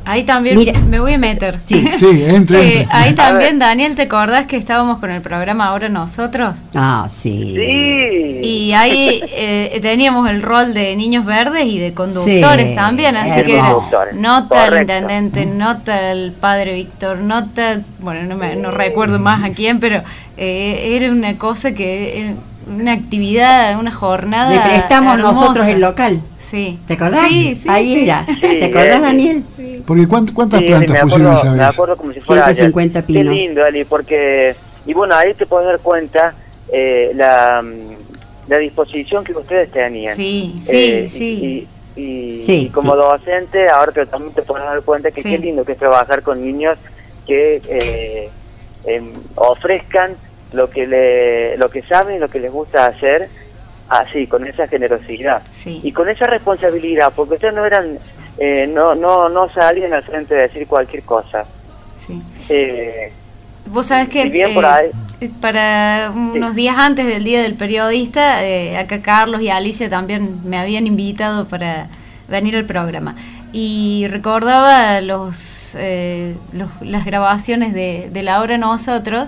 Ahí también Mira. me voy a meter. Sí. Sí, entre, Eh, ahí también. Daniel, ¿te acordás que estábamos con el programa Ahora Nosotros? Ah, sí. Sí. Y ahí eh, teníamos el rol de niños verdes y de conductores Sí, también, así que era nota el correcto. intendente, nota el padre Víctor, nota, bueno, no, me, no recuerdo más a quién, pero eh, era una cosa que, eh, una actividad, una jornada. Le prestamos hermosa. nosotros el local. Sí. ¿Te acordás? Sí, sí. Ahí sí. era. Sí, ¿Te acordás, Daniel? sí. Porque ¿cuántas, cuántas Sí, plantas me pusieron acuerdo, esa me vez? acuerdo como si fuera 150 ayer. pinos. Qué lindo, Ali, porque... Y bueno, ahí te puedes dar cuenta eh, la, la disposición que ustedes tenían. Sí, sí, Eh, sí. Y, y- Sí, y como sí. docente, ahora que también te puedes dar cuenta que Sí. qué lindo que es trabajar con niños que eh, em, ofrezcan lo que le, lo que saben y lo que les gusta hacer así, con esa generosidad. Sí. Y con esa responsabilidad, porque ustedes no eran, eh, no, no, no salían al frente de decir cualquier cosa. sí. Eh, Vos sabés que bien eh, por ahí- para unos días antes del Día del Periodista, eh, acá Carlos y Alicia también me habían invitado para venir al programa. Y recordaba los, eh, los- las grabaciones de, de la obra Nosotros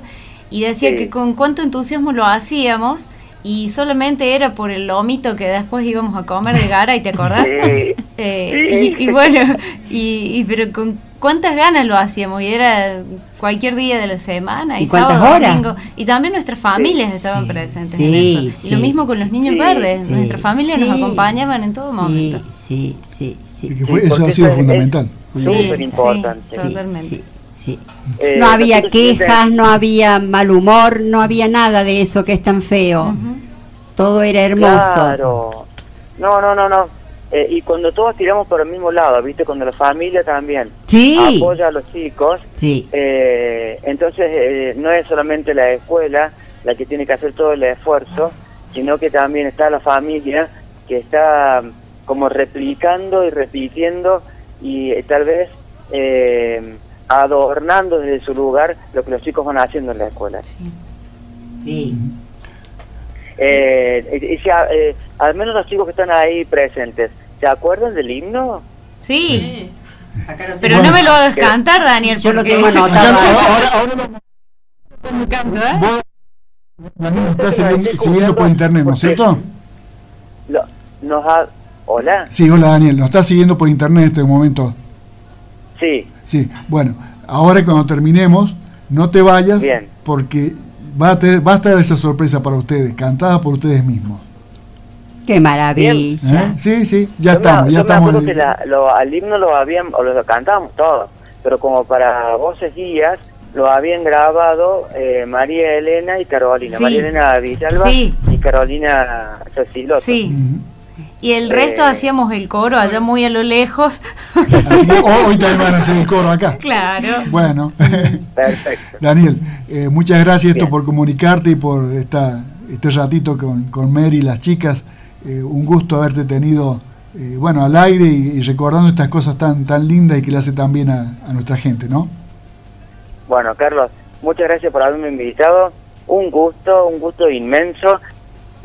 y decía Sí. que con cuánto entusiasmo lo hacíamos y solamente era por el lomito que después íbamos a comer de gara, ¿y te acordás? Sí. Eh, y, y bueno, y, y pero con cuántas ganas lo hacíamos y era cualquier día de la semana y, ¿Y cuántas sábado, horas? domingo y también nuestras familias estaban Sí, presentes sí, en eso y lo mismo con los niños Sí, verdes sí, nuestras familias nos acompañaban en todo momento Sí, sí, sí, Y sí. que fue- eso ha sido fundamental. súper importante. sí, totalmente. Sí. Eh, no había quejas, no había mal humor, no había nada de eso que es tan feo. Todo era hermoso. Claro. No, no, no, no. Eh, y cuando todos tiramos por el mismo lado, ¿viste? Cuando la familia también Sí. apoya a los chicos, Sí, eh, entonces eh, no es solamente la escuela la que tiene que hacer todo el esfuerzo, sino que también está la familia que está como replicando y repitiendo y eh, tal vez eh, adornando desde su lugar lo que los chicos van haciendo en la escuela. sí. Eh, y- y si a- eh, al menos los chicos que están ahí presentes, ¿se acuerdan del himno? sí, Sí. pero Bueno. no me lo hagas cantar Daniel Yo lo tengo anotado. Ahora, ahora lo- Me encanta, ¿eh? vos, Daniel, nos estás Sí, siguiendo, sí, siguiendo por internet, ¿no es cierto? Lo- nos ha... ¿Hola? Sí, hola Daniel, nos estás siguiendo por internet en este momento. Sí, Sí, bueno, ahora cuando terminemos, no te vayas Bien. porque va a, tener- va a estar esa sorpresa para ustedes, cantada por ustedes mismos. Qué maravilla. ¿eh? Sí, sí, ya Yo me- estamos, yo ya me estamos. acuerdo en- que la- lo- al himno lo habían, o lo cantábamos todos, pero como para voces guías, lo habían grabado eh, María Elena y Carolina. Sí. María Elena Villalba Sí. y Carolina Ceciloto. sí. Y el resto Eh. hacíamos el coro allá muy a lo lejos Así que hoy, también van a hacer el coro acá. claro Bueno, Perfecto. Daniel, eh, muchas gracias esto por comunicarte y por esta, este ratito con, con Mary y las chicas. Eh, un gusto haberte tenido eh, bueno al aire y, y recordando estas cosas tan tan lindas y que le hace tan bien a, a nuestra gente, ¿no? Bueno, Carlos, muchas gracias por haberme invitado. Un gusto, un gusto inmenso.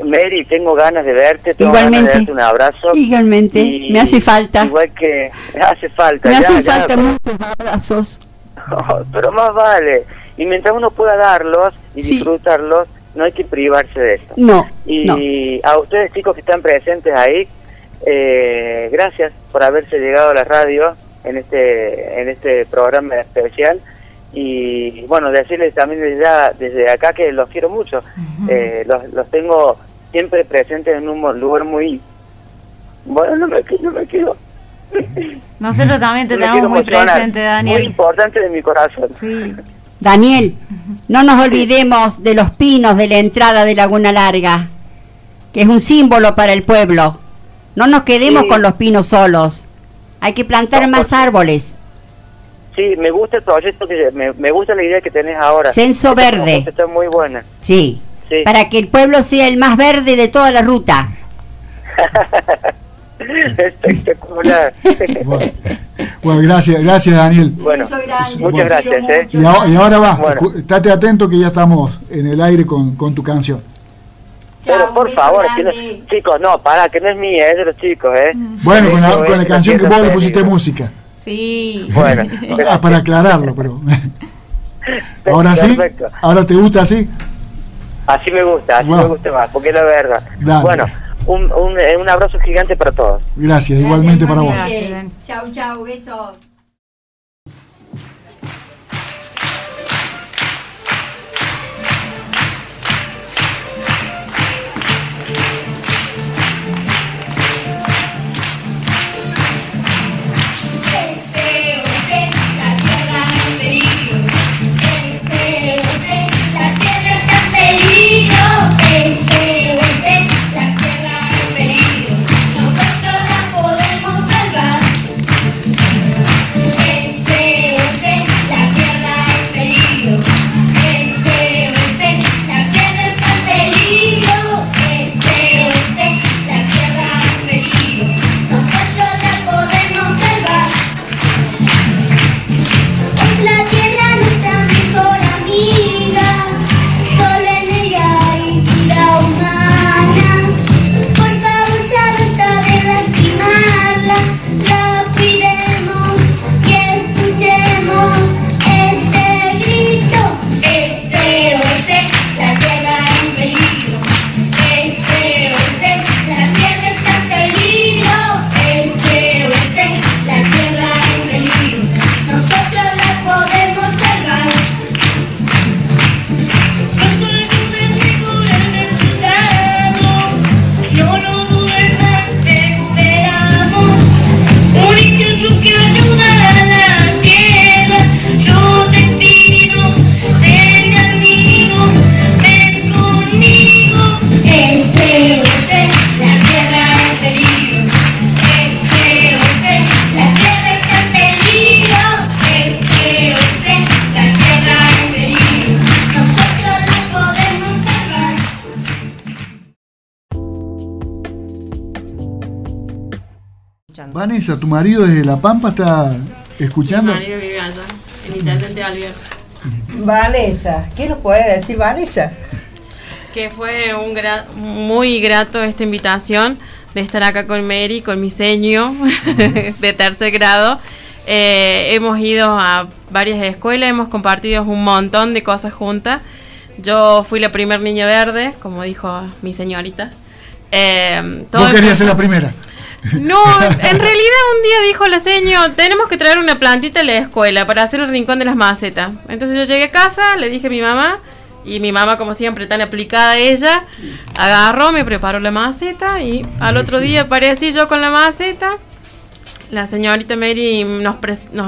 Mary, tengo ganas de verte, tengo ganas de darte un abrazo. Igualmente, Y- me hace falta. Igual que hace falta. Me ya, hacen ya, falta muchos abrazos. pero más vale. Y mientras uno pueda darlos y Sí. disfrutarlos, no hay que privarse de eso. No, Y no. a ustedes chicos que están presentes ahí, eh, gracias por haberse llegado a la radio en este en este programa especial y bueno decirles también desde, ya- desde acá que los quiero mucho, Eh, los, los tengo siempre presentes en un lugar muy bueno no me no me quiero nosotros también te tenemos muy presente muy Daniel importante de mi corazón. sí Daniel, no nos olvidemos de los pinos de la entrada de Laguna Larga, que es un símbolo para el pueblo. No nos quedemos Sí. con los pinos solos. Hay que plantar No, más árboles. Sí, me gusta el proyecto, que me, me gusta la idea que tenés ahora. Censo Esta verde. Está muy buena. Sí. Sí. Para que el pueblo sea el más verde de toda la ruta. Espectacular. Bueno, bueno, gracias, gracias Daniel. bueno, muchas gracias. ¿eh? Y, ahora- y ahora va, Bueno. estate atento que ya estamos en el aire con, con tu canción. Pero por favor, no- chicos, no, para, que no es mía, es de los chicos, ¿eh? Bueno, con la, con la canción que vos le pusiste música. Sí Bueno, Ah, para aclararlo, pero. ahora sí, Perfecto. ahora te gusta así. así me gusta, así Wow. me gusta más, porque es la verdad. Dale. Bueno, un, un, eh, un abrazo gigante para todos. Gracias, igualmente para vos. Gracias. Chau, chau, besos. Tu marido desde La Pampa está escuchando. Mi marido vive allá, en Intendente Albier. Vanessa, ¿qué nos puede decir Vanessa? Que fue un gra- muy grato esta invitación de estar acá con Mary, con mi seño de tercer grado. Eh, hemos ido a varias escuelas, hemos compartido un montón de cosas juntas. Yo fui la primer niña verde, como dijo mi señorita. Eh, todo Vos querías ser la primera. No, en realidad un día dijo la seño, tenemos que traer una plantita a la escuela para hacer el rincón de las macetas. Entonces yo llegué a casa, le dije a mi mamá, y mi mamá, como siempre, tan aplicada ella, agarró, me preparó la maceta y al otro día aparecí yo con la maceta. La señorita Mary nos,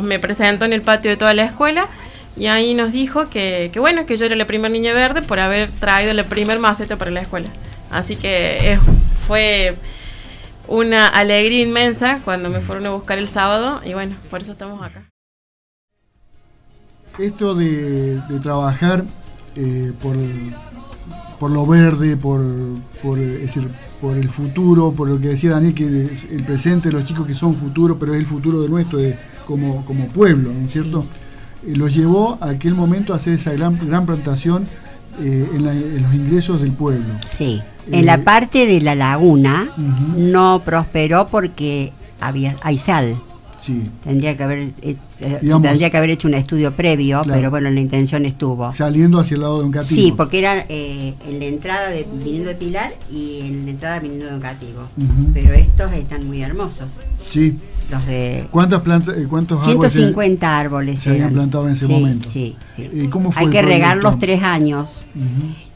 me presentó en el patio de toda la escuela y ahí nos dijo que, bueno, que yo era la primer niña verde por haber traído la primer maceta para la escuela. Así que eh, fue una alegría inmensa cuando me fueron a buscar el sábado y bueno, por eso estamos acá. Esto de, de trabajar eh, por, por lo verde, por, por, es decir, por el futuro, por lo que decía Daniel, que el presente, los chicos que son futuro, pero es el futuro de nuestro de, como, como pueblo, ¿no es cierto? Eh, los llevó a aquel momento a hacer esa gran, gran plantación eh, en, la- en los ingresos del pueblo. Sí. En la parte de la laguna no prosperó porque había hay sal. Sí, Tendría que haber eh, Digamos- tendría que haber hecho un estudio previo, Claro. pero bueno, la intención estuvo. saliendo hacia el lado de un cativo. Sí, porque era eh, en la entrada de, viniendo de Pilar y en la entrada viniendo de un cativo. Pero estos están muy hermosos. Sí. Los de ¿Cuántas plantas, eh, cuántos árboles se- 150 árboles. se habían plantado en ese Sí, momento? Sí, sí. ¿Y cómo fue Hay que regarlos proyecto? tres años.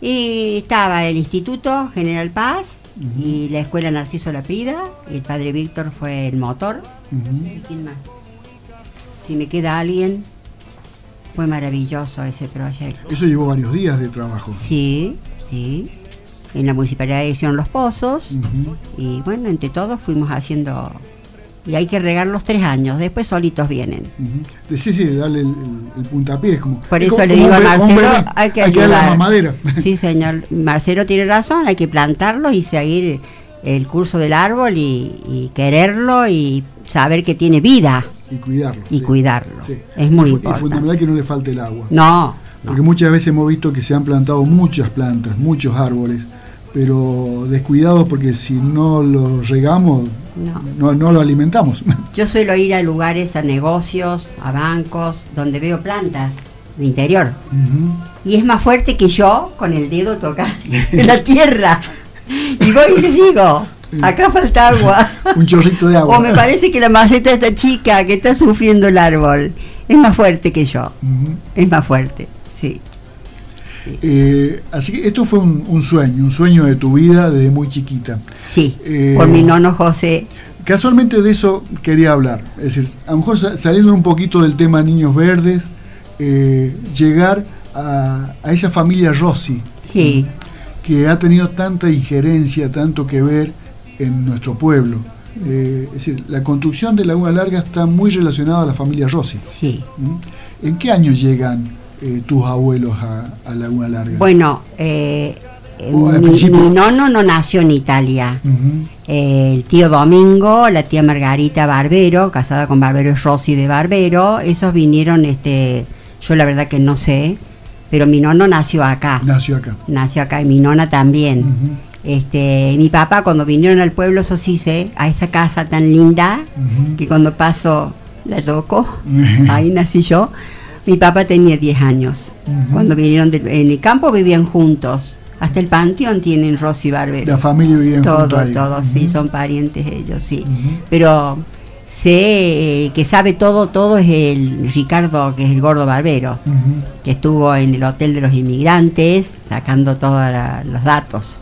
Y estaba el Instituto General Paz y la Escuela Narciso Laprida. El padre Víctor fue el motor. ¿Y quién más? Si me queda alguien, fue maravilloso ese proyecto. Eso llevó varios días de trabajo. Sí, sí. En la municipalidad hicieron los pozos. Y bueno, entre todos fuimos haciendo. Y hay que regarlos tres años, después solitos vienen. Ujú. Sí, sí, darle el, el- puntapié. Es como, Por es eso como- le como digo a un bebé- como un Marcelo, bebé. hay que la ayudar. mamadera. Sí, señor. Marcelo tiene razón, hay que plantarlos y seguir el curso del árbol y, y quererlo y saber que tiene vida y cuidarlo. y sí. cuidarlo. Sí. Es muy Y fu- Y importante. fundamental que no le falte el agua. No, Porque muchas veces hemos visto que se han plantado muchas plantas, muchos árboles, pero descuidados porque si no los regamos, no. no, no lo alimentamos. Yo suelo ir a lugares, a negocios, a bancos, donde veo plantas de interior. Y es más fuerte que yo con el dedo tocar la tierra. Y voy y les digo, acá falta agua. Un chorrito de agua. O me parece que la maceta está chica, que está sufriendo el árbol. Es más fuerte que yo. Es más fuerte, sí. Eh, así que esto fue un, un sueño, un sueño de tu vida desde muy chiquita. Sí, Eh, por mi nono José. Casualmente de eso quería hablar. Es decir, a lo mejor sa- saliendo un poquito del tema niños verdes, eh, llegar a, a esa familia Rossi, Sí, que ha tenido tanta injerencia, tanto que ver en nuestro pueblo. Eh, es decir, la construcción de Laguna Larga está muy relacionada a la familia Rossi. sí. ¿En qué años llegan eh, tus abuelos a, a Laguna Larga? Bueno, eh, mi, mi nono no nació en Italia. Ujú, el tío Domingo, la tía Margarita Barbero, casada con Barbero Rosy de Barbero, esos vinieron, este, yo la verdad que no sé, pero mi nono nació acá, Nació acá. nació acá y mi nona también. Este, mi papá cuando vinieron al pueblo Sosice, a esa casa tan linda, que cuando paso la toco, ahí nací yo, mi papá tenía 10 años. Cuando vinieron del- en el campo vivían juntos. Hasta el panteón tienen Rosy Barbero. La familia vivía junto Todos, ahí. todos, sí, son parientes ellos, sí. Pero sé eh, que sabe todo, todo es el Ricardo, que es el gordo barbero, que estuvo en el Hotel de los Inmigrantes sacando todos los datos.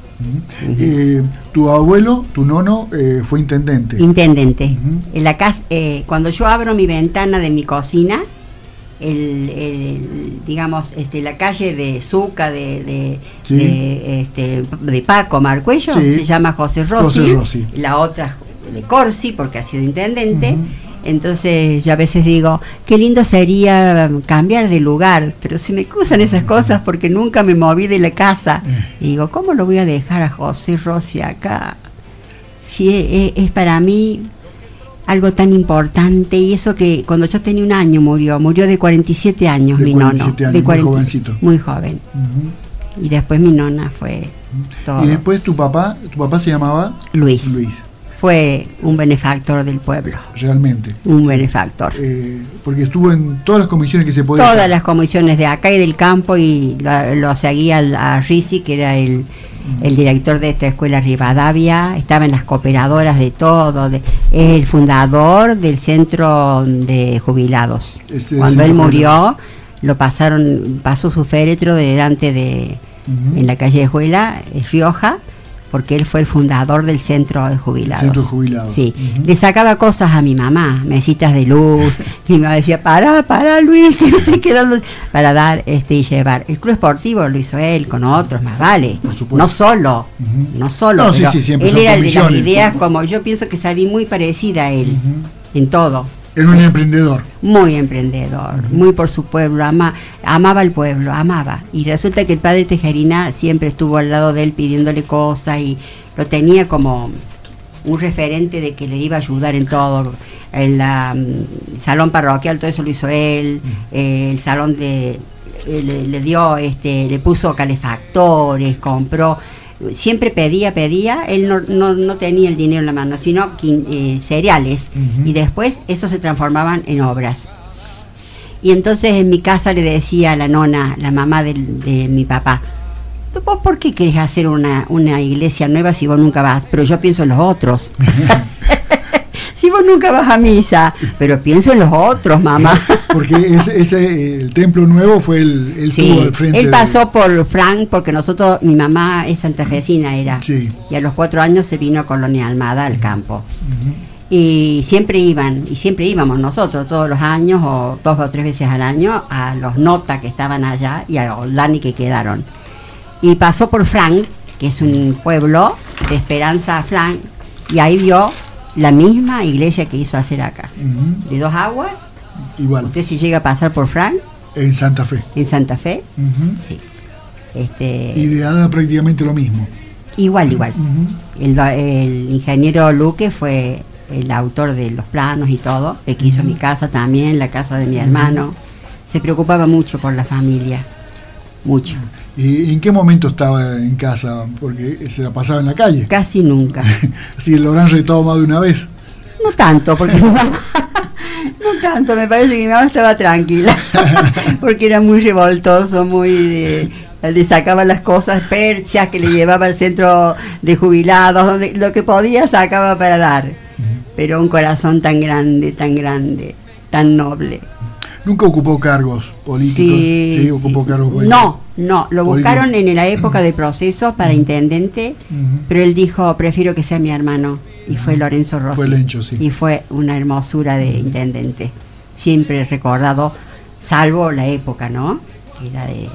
Eh, tu abuelo, tu nono, eh, fue intendente. Intendente. En la casa, eh, cuando yo abro mi ventana de mi cocina, el, el, digamos, este, la calle de Zuca, de, de, Sí. de, este, de Paco Marcuello, Sí. se llama José Rossi, José Rossi. la otra de Corsi, porque ha sido intendente. Entonces yo a veces digo, qué lindo sería cambiar de lugar, pero se me cruzan esas cosas porque nunca me moví de la casa. Y digo, ¿cómo lo voy a dejar a José Rossi acá? Si es, es- es para mí algo tan importante y eso que cuando yo tenía un año murió, murió de 47 años De mi 47 nono. años, de muy jovencito. Muy joven. Ujú. Y después mi nona fue todo. Y después tu papá, tu papá se llamaba Luis. Luis, Fue un benefactor del pueblo. realmente. Un benefactor. Eh, porque estuvo en todas las comisiones que se podía. Todas las comisiones de acá y del campo y lo, lo seguía a Risi, que era el, el director de esta escuela Rivadavia, estaba en las cooperadoras de todo, de- es el fundador del centro de jubilados. Cuando él murió, lo pasaron, pasó su féretro de delante de, Ujú. en la calle de Juela, eh, Rioja, porque él fue el fundador del centro de jubilados. Centro de jubilados. Sí, le sacaba cosas a mi mamá, mesitas de luz, y mamá decía, para, para Luis, que me estoy quedando, para dar este y llevar. El club esportivo lo hizo él con otros, más vale. Por supuesto. No solo, no solo. No, sí, pero sí, él era el de las ideas, como yo pienso que salí muy parecida a él, en todo. Era un emprendedor. Muy emprendedor, muy por su pueblo, ama, amaba al pueblo, amaba. Y resulta que el padre Tejerina siempre estuvo al lado de él pidiéndole cosas y lo tenía como un referente de que le iba a ayudar en todo. En la mm, salón parroquial, todo eso lo hizo él. eh, el salón de eh, le, le dio, este, le puso calefactores, compró. Siempre pedía, pedía, él no, no, no tenía el dinero en la mano, sino eh, cereales. Y después eso se transformaban en obras. Y entonces en mi casa le decía a la nona, la mamá de, mi papá, "¿Tú ¿vos por qué querés hacer una, una iglesia nueva si vos nunca vas? Pero yo pienso en los otros. vos nunca vas a misa, pero pienso en los otros, mamá. Porque ese, ese, el templo nuevo fue el, él Sí, al frente. él de- pasó por Frank porque nosotros, mi mamá es santafesina era, Sí. y a los cuatro años se vino a Colonia Almada al campo. Y siempre iban, y siempre íbamos nosotros todos los años, o dos o tres veces al año, a los Nota que estaban allá y a Oldani que quedaron. Y pasó por Frank, que es un pueblo de Esperanza a Frank, y ahí vio la misma iglesia que hizo hacer acá. De dos aguas, Igual, usted si llega a pasar por Frank, en Santa Fe. en Santa Fe, sí. Este, Y de Ada prácticamente lo mismo. igual, igual. El, el ingeniero Luque fue el autor de los planos y todo, el que hizo mi casa también, la casa de mi hermano. Se preocupaba mucho por la familia, mucho. ¿Y en qué momento estaba en casa? Porque se la pasaba en la calle. Casi nunca. Así que lo habrán retado más de una vez. No tanto, porque mi mamá, no tanto, me parece que mi mamá estaba tranquila, porque era muy revoltoso, muy de, le sacaba las cosas, perchas que le llevaba al centro de jubilados, donde lo que podía sacaba para dar. Pero un corazón tan grande, tan grande, tan noble. Nunca ocupó cargos políticos. Sí, ocupó sí. cargos políticos. No, no, lo buscaron en la época de proceso para intendente, pero él dijo, prefiero que sea mi hermano, y fue Lorenzo Rossi. Fue Lencho, sí. Y fue una hermosura de intendente, siempre recordado, salvo la época, ¿no? Que era de,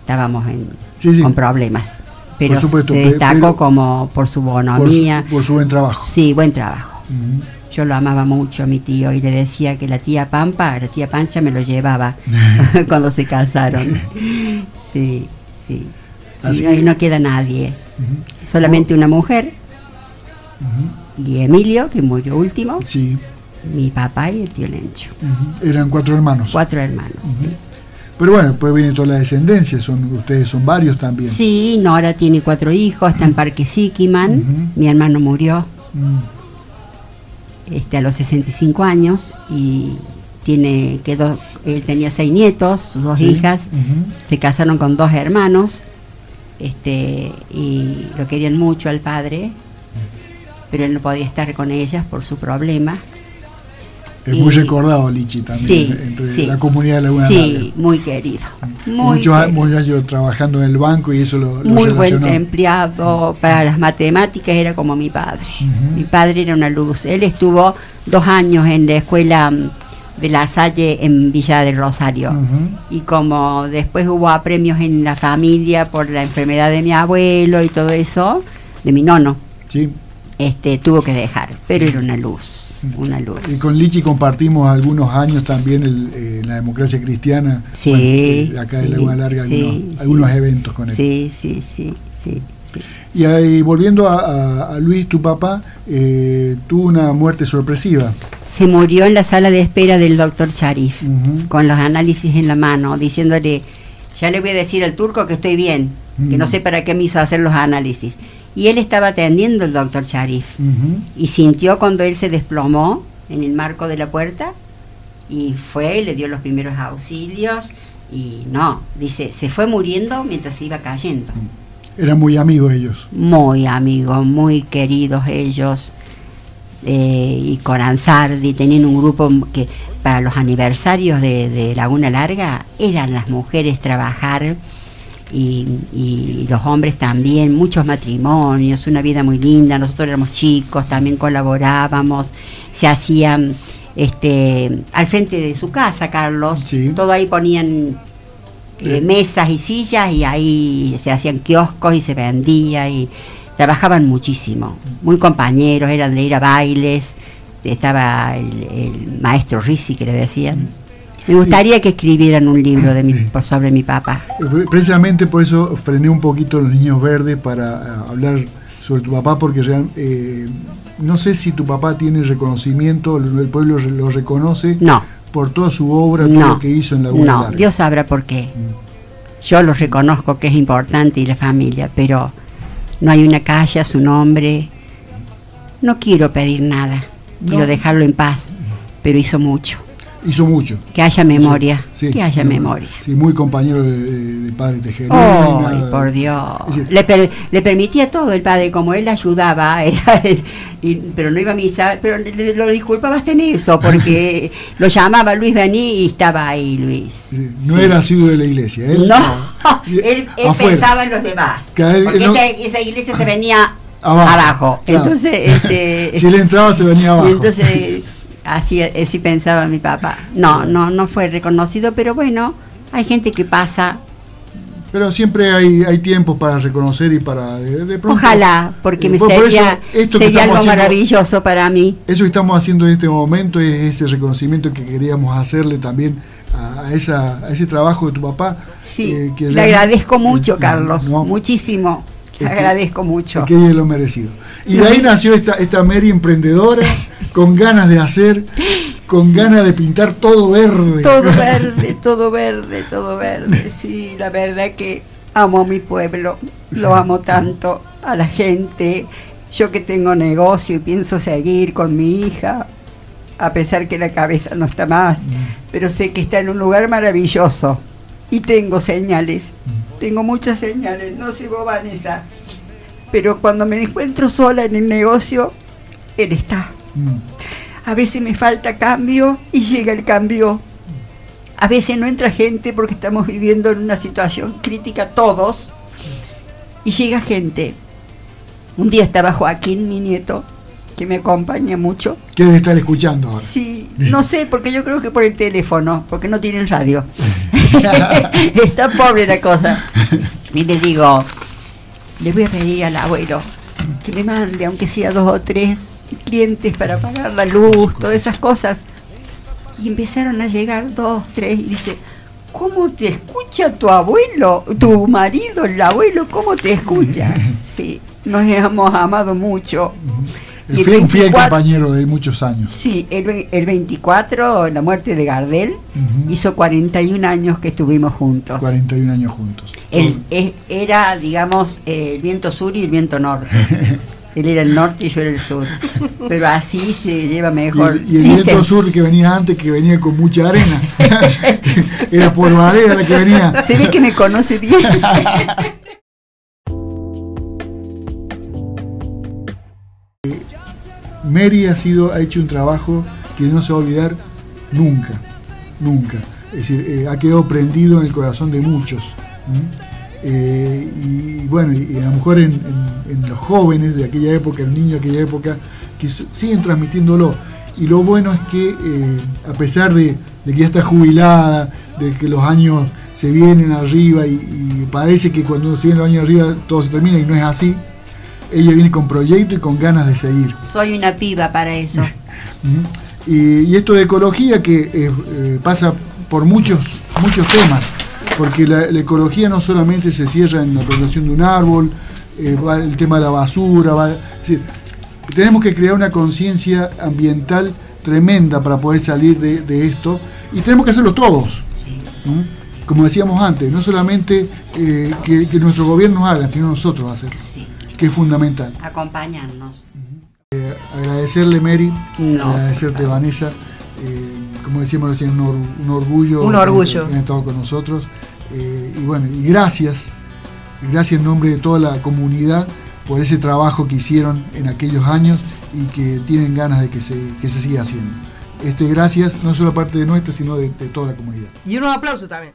estábamos en, Sí, sí. con problemas, pero supuesto, se destacó pero- como por su por, su, bonomía, por su buen trabajo. sí, buen trabajo. Yo lo amaba mucho a mi tío y le decía que la tía Pampa, la tía Pancha me lo llevaba cuando se casaron. Sí, sí. Así Y ahí que- no queda nadie, solamente una mujer y Emilio, que murió último, Sí. mi papá y el tío Lencho. Eran cuatro hermanos. Cuatro hermanos. sí. Pero bueno, pues viene toda la descendencia. Son, ustedes son varios también. Sí, Nora tiene cuatro hijos, está en Parque Siquiman, Ujú. mi hermano murió Mm. este, a los 65 años y tiene quedó, él tenía seis nietos, sus dos Sí. hijas, se casaron con dos hermanos este, y lo querían mucho al padre, pero él no podía estar con ellas por su problema. Es muy recordado Lichi también Sí, entre sí. la comunidad de Laguna Sí, Larga. muy querido. Muy, Muchos, querido. muchos años trabajando en el banco y eso lo, lo muy buen empleado para las matemáticas, era como mi padre. Mi padre era una luz. Él estuvo dos años en la escuela mm, de la Salle en Villa del Rosario. Y como después hubo apremios en la familia por la enfermedad de mi abuelo y todo eso, de mi nono, Sí. este, tuvo que dejar. Pero era una luz, una luz. Y con Lichi compartimos algunos años también el, eh, en la democracia cristiana. Sí, bueno, eh, acá de sí, Laguna Larga, sí, algunos, eventos con él. Sí, sí, sí, sí. Y ahí, volviendo a, Luis, tu papá, eh, tuvo una muerte sorpresiva. Se murió en la sala de espera del doctor Charif, con los análisis en la mano, diciéndole, ya le voy a decir al turco que estoy bien, que no sé para qué me hizo hacer los análisis. Y él estaba atendiendo al doctor Charif y sintió cuando él se desplomó en el marco de la puerta y fue y le dio los primeros auxilios y no, dice, se fue muriendo mientras se iba cayendo. Eran muy amigos ellos. Muy amigos, muy queridos ellos. Eh, y con Ansardi tenían un grupo que para los aniversarios de, Laguna Larga eran las mujeres trabajar y, y, los hombres también, muchos matrimonios, una vida muy linda, nosotros éramos chicos, también colaborábamos, se hacían este, al frente de su casa, Carlos. Todo ahí ponían eh, mesas y sillas y ahí se hacían kioscos y se vendía y trabajaban muchísimo. Muy compañeros, eran de ir a bailes. Estaba el, maestro Rizzi que le decían. Me gustaría que escribieran un libro de mi, sobre mi papá. Precisamente por eso frené un poquito los niños verdes para eh, hablar sobre tu papá, porque eh, no sé si tu papá tiene reconocimiento, el pueblo lo reconoce no. por toda su obra, todo lo que hizo en la No, Dios sabrá por qué. Mm. Yo lo reconozco que es importante y la familia, pero no hay una calle a su nombre. No quiero pedir nada, quiero dejarlo en paz, pero hizo mucho hizo mucho. Que haya memoria, que haya memoria. Sí, muy compañero de, padre Tejerina. ¡Ay, por Dios! le, le, permitía todo el padre, como él ayudaba, y, pero no iba a misa, pero lo disculpaba hasta en eso, porque lo llamaba Luis Bení y estaba ahí Luis. no era sido de la iglesia. Él, no, él, pensaba en los demás. porque esa, iglesia se venía abajo. Entonces, este, si él entraba se venía abajo. Entonces así, así pensaba mi papá. No, no, no fue reconocido, pero bueno, hay gente que pasa. Pero siempre hay, hay tiempos para reconocer y para de, pronto, Ojalá, porque me sería, algo maravilloso para mí. Eso que estamos haciendo en este momento es ese reconocimiento que queríamos hacerle también a, esa, a ese trabajo de tu papá. Sí, eh, le agradezco mucho, Carlos, muchísimo. Le agradezco mucho. Que ella lo merecido. Y de ahí nació esta, esta Mary emprendedora con ganas de hacer, con ganas de pintar todo verde. Todo verde, todo verde, todo verde. Sí, la verdad que amo a mi pueblo, lo amo tanto, a la gente. Yo que tengo negocio y pienso seguir con mi hija, a pesar que la cabeza no está más, mm. pero sé que está en un lugar maravilloso y tengo señales, mm. tengo muchas señales, no sé vos Vanessa, pero cuando me encuentro sola en el negocio, él está. A veces me falta cambio y llega el cambio. A veces no entra gente porque estamos viviendo en una situación crítica todos. Y llega gente. Un día estaba Joaquín, mi nieto, que me acompaña mucho. ¿Qué debe estar escuchando ahora? Sí, no sé, porque yo creo que por el teléfono, porque no tienen radio. Está pobre la cosa. Y le digo, le voy a pedir al abuelo que me mande, aunque sea dos o tres clientes para pagar la luz, todas esas cosas. Y empezaron a llegar dos, tres, y dice, ¿cómo te escucha tu abuelo, tu marido, el abuelo, cómo te escucha? Sí, nos hemos amado mucho. Y un fiel compañero de muchos años. Sí, el, el 24, la muerte de Gardel, hizo 41 años que estuvimos juntos. 41 años juntos. era, digamos, el viento sur y el viento norte. Él era el norte y yo era el sur. Pero así se lleva mejor. Y, el, viento sur que venía antes, que venía con mucha arena. era por arena la que venía. Se ve que me conoce bien. Mary ha, sido, ha hecho un trabajo que no se va a olvidar nunca, nunca. Es decir, eh, ha quedado prendido en el corazón de muchos. Eh, y bueno, y, a lo mejor en, los jóvenes de aquella época, el niño de aquella época, que siguen transmitiéndolo. Y lo bueno es que eh, a pesar de, que ya está jubilada, de que los años se vienen arriba y, parece que cuando se vienen los años arriba todo se termina y no es así, ella viene con proyecto y con ganas de seguir. Soy una piba para eso. y, esto de ecología que eh, pasa por muchos, muchos temas porque la, ecología no solamente se cierra en la plantación de un árbol, eh, va el tema de la basura, va, es decir, tenemos que crear una conciencia ambiental tremenda para poder salir de, esto y tenemos que hacerlo todos. Como decíamos antes, no solamente eh, que, nuestros gobiernos hagan, sino nosotros hacerlo, que es fundamental. Acompañarnos. Eh, agradecerle, Mary, agradecerte, Vanessa. Eh, como decíamos recién, un, orgullo. Un orgullo. Que, estado con nosotros. y bueno, y gracias, gracias en nombre de toda la comunidad por ese trabajo que hicieron en aquellos años y que tienen ganas de que se, que se siga haciendo. Este, gracias, no solo parte de nuestro, sino de, de toda la comunidad. Y unos aplausos también.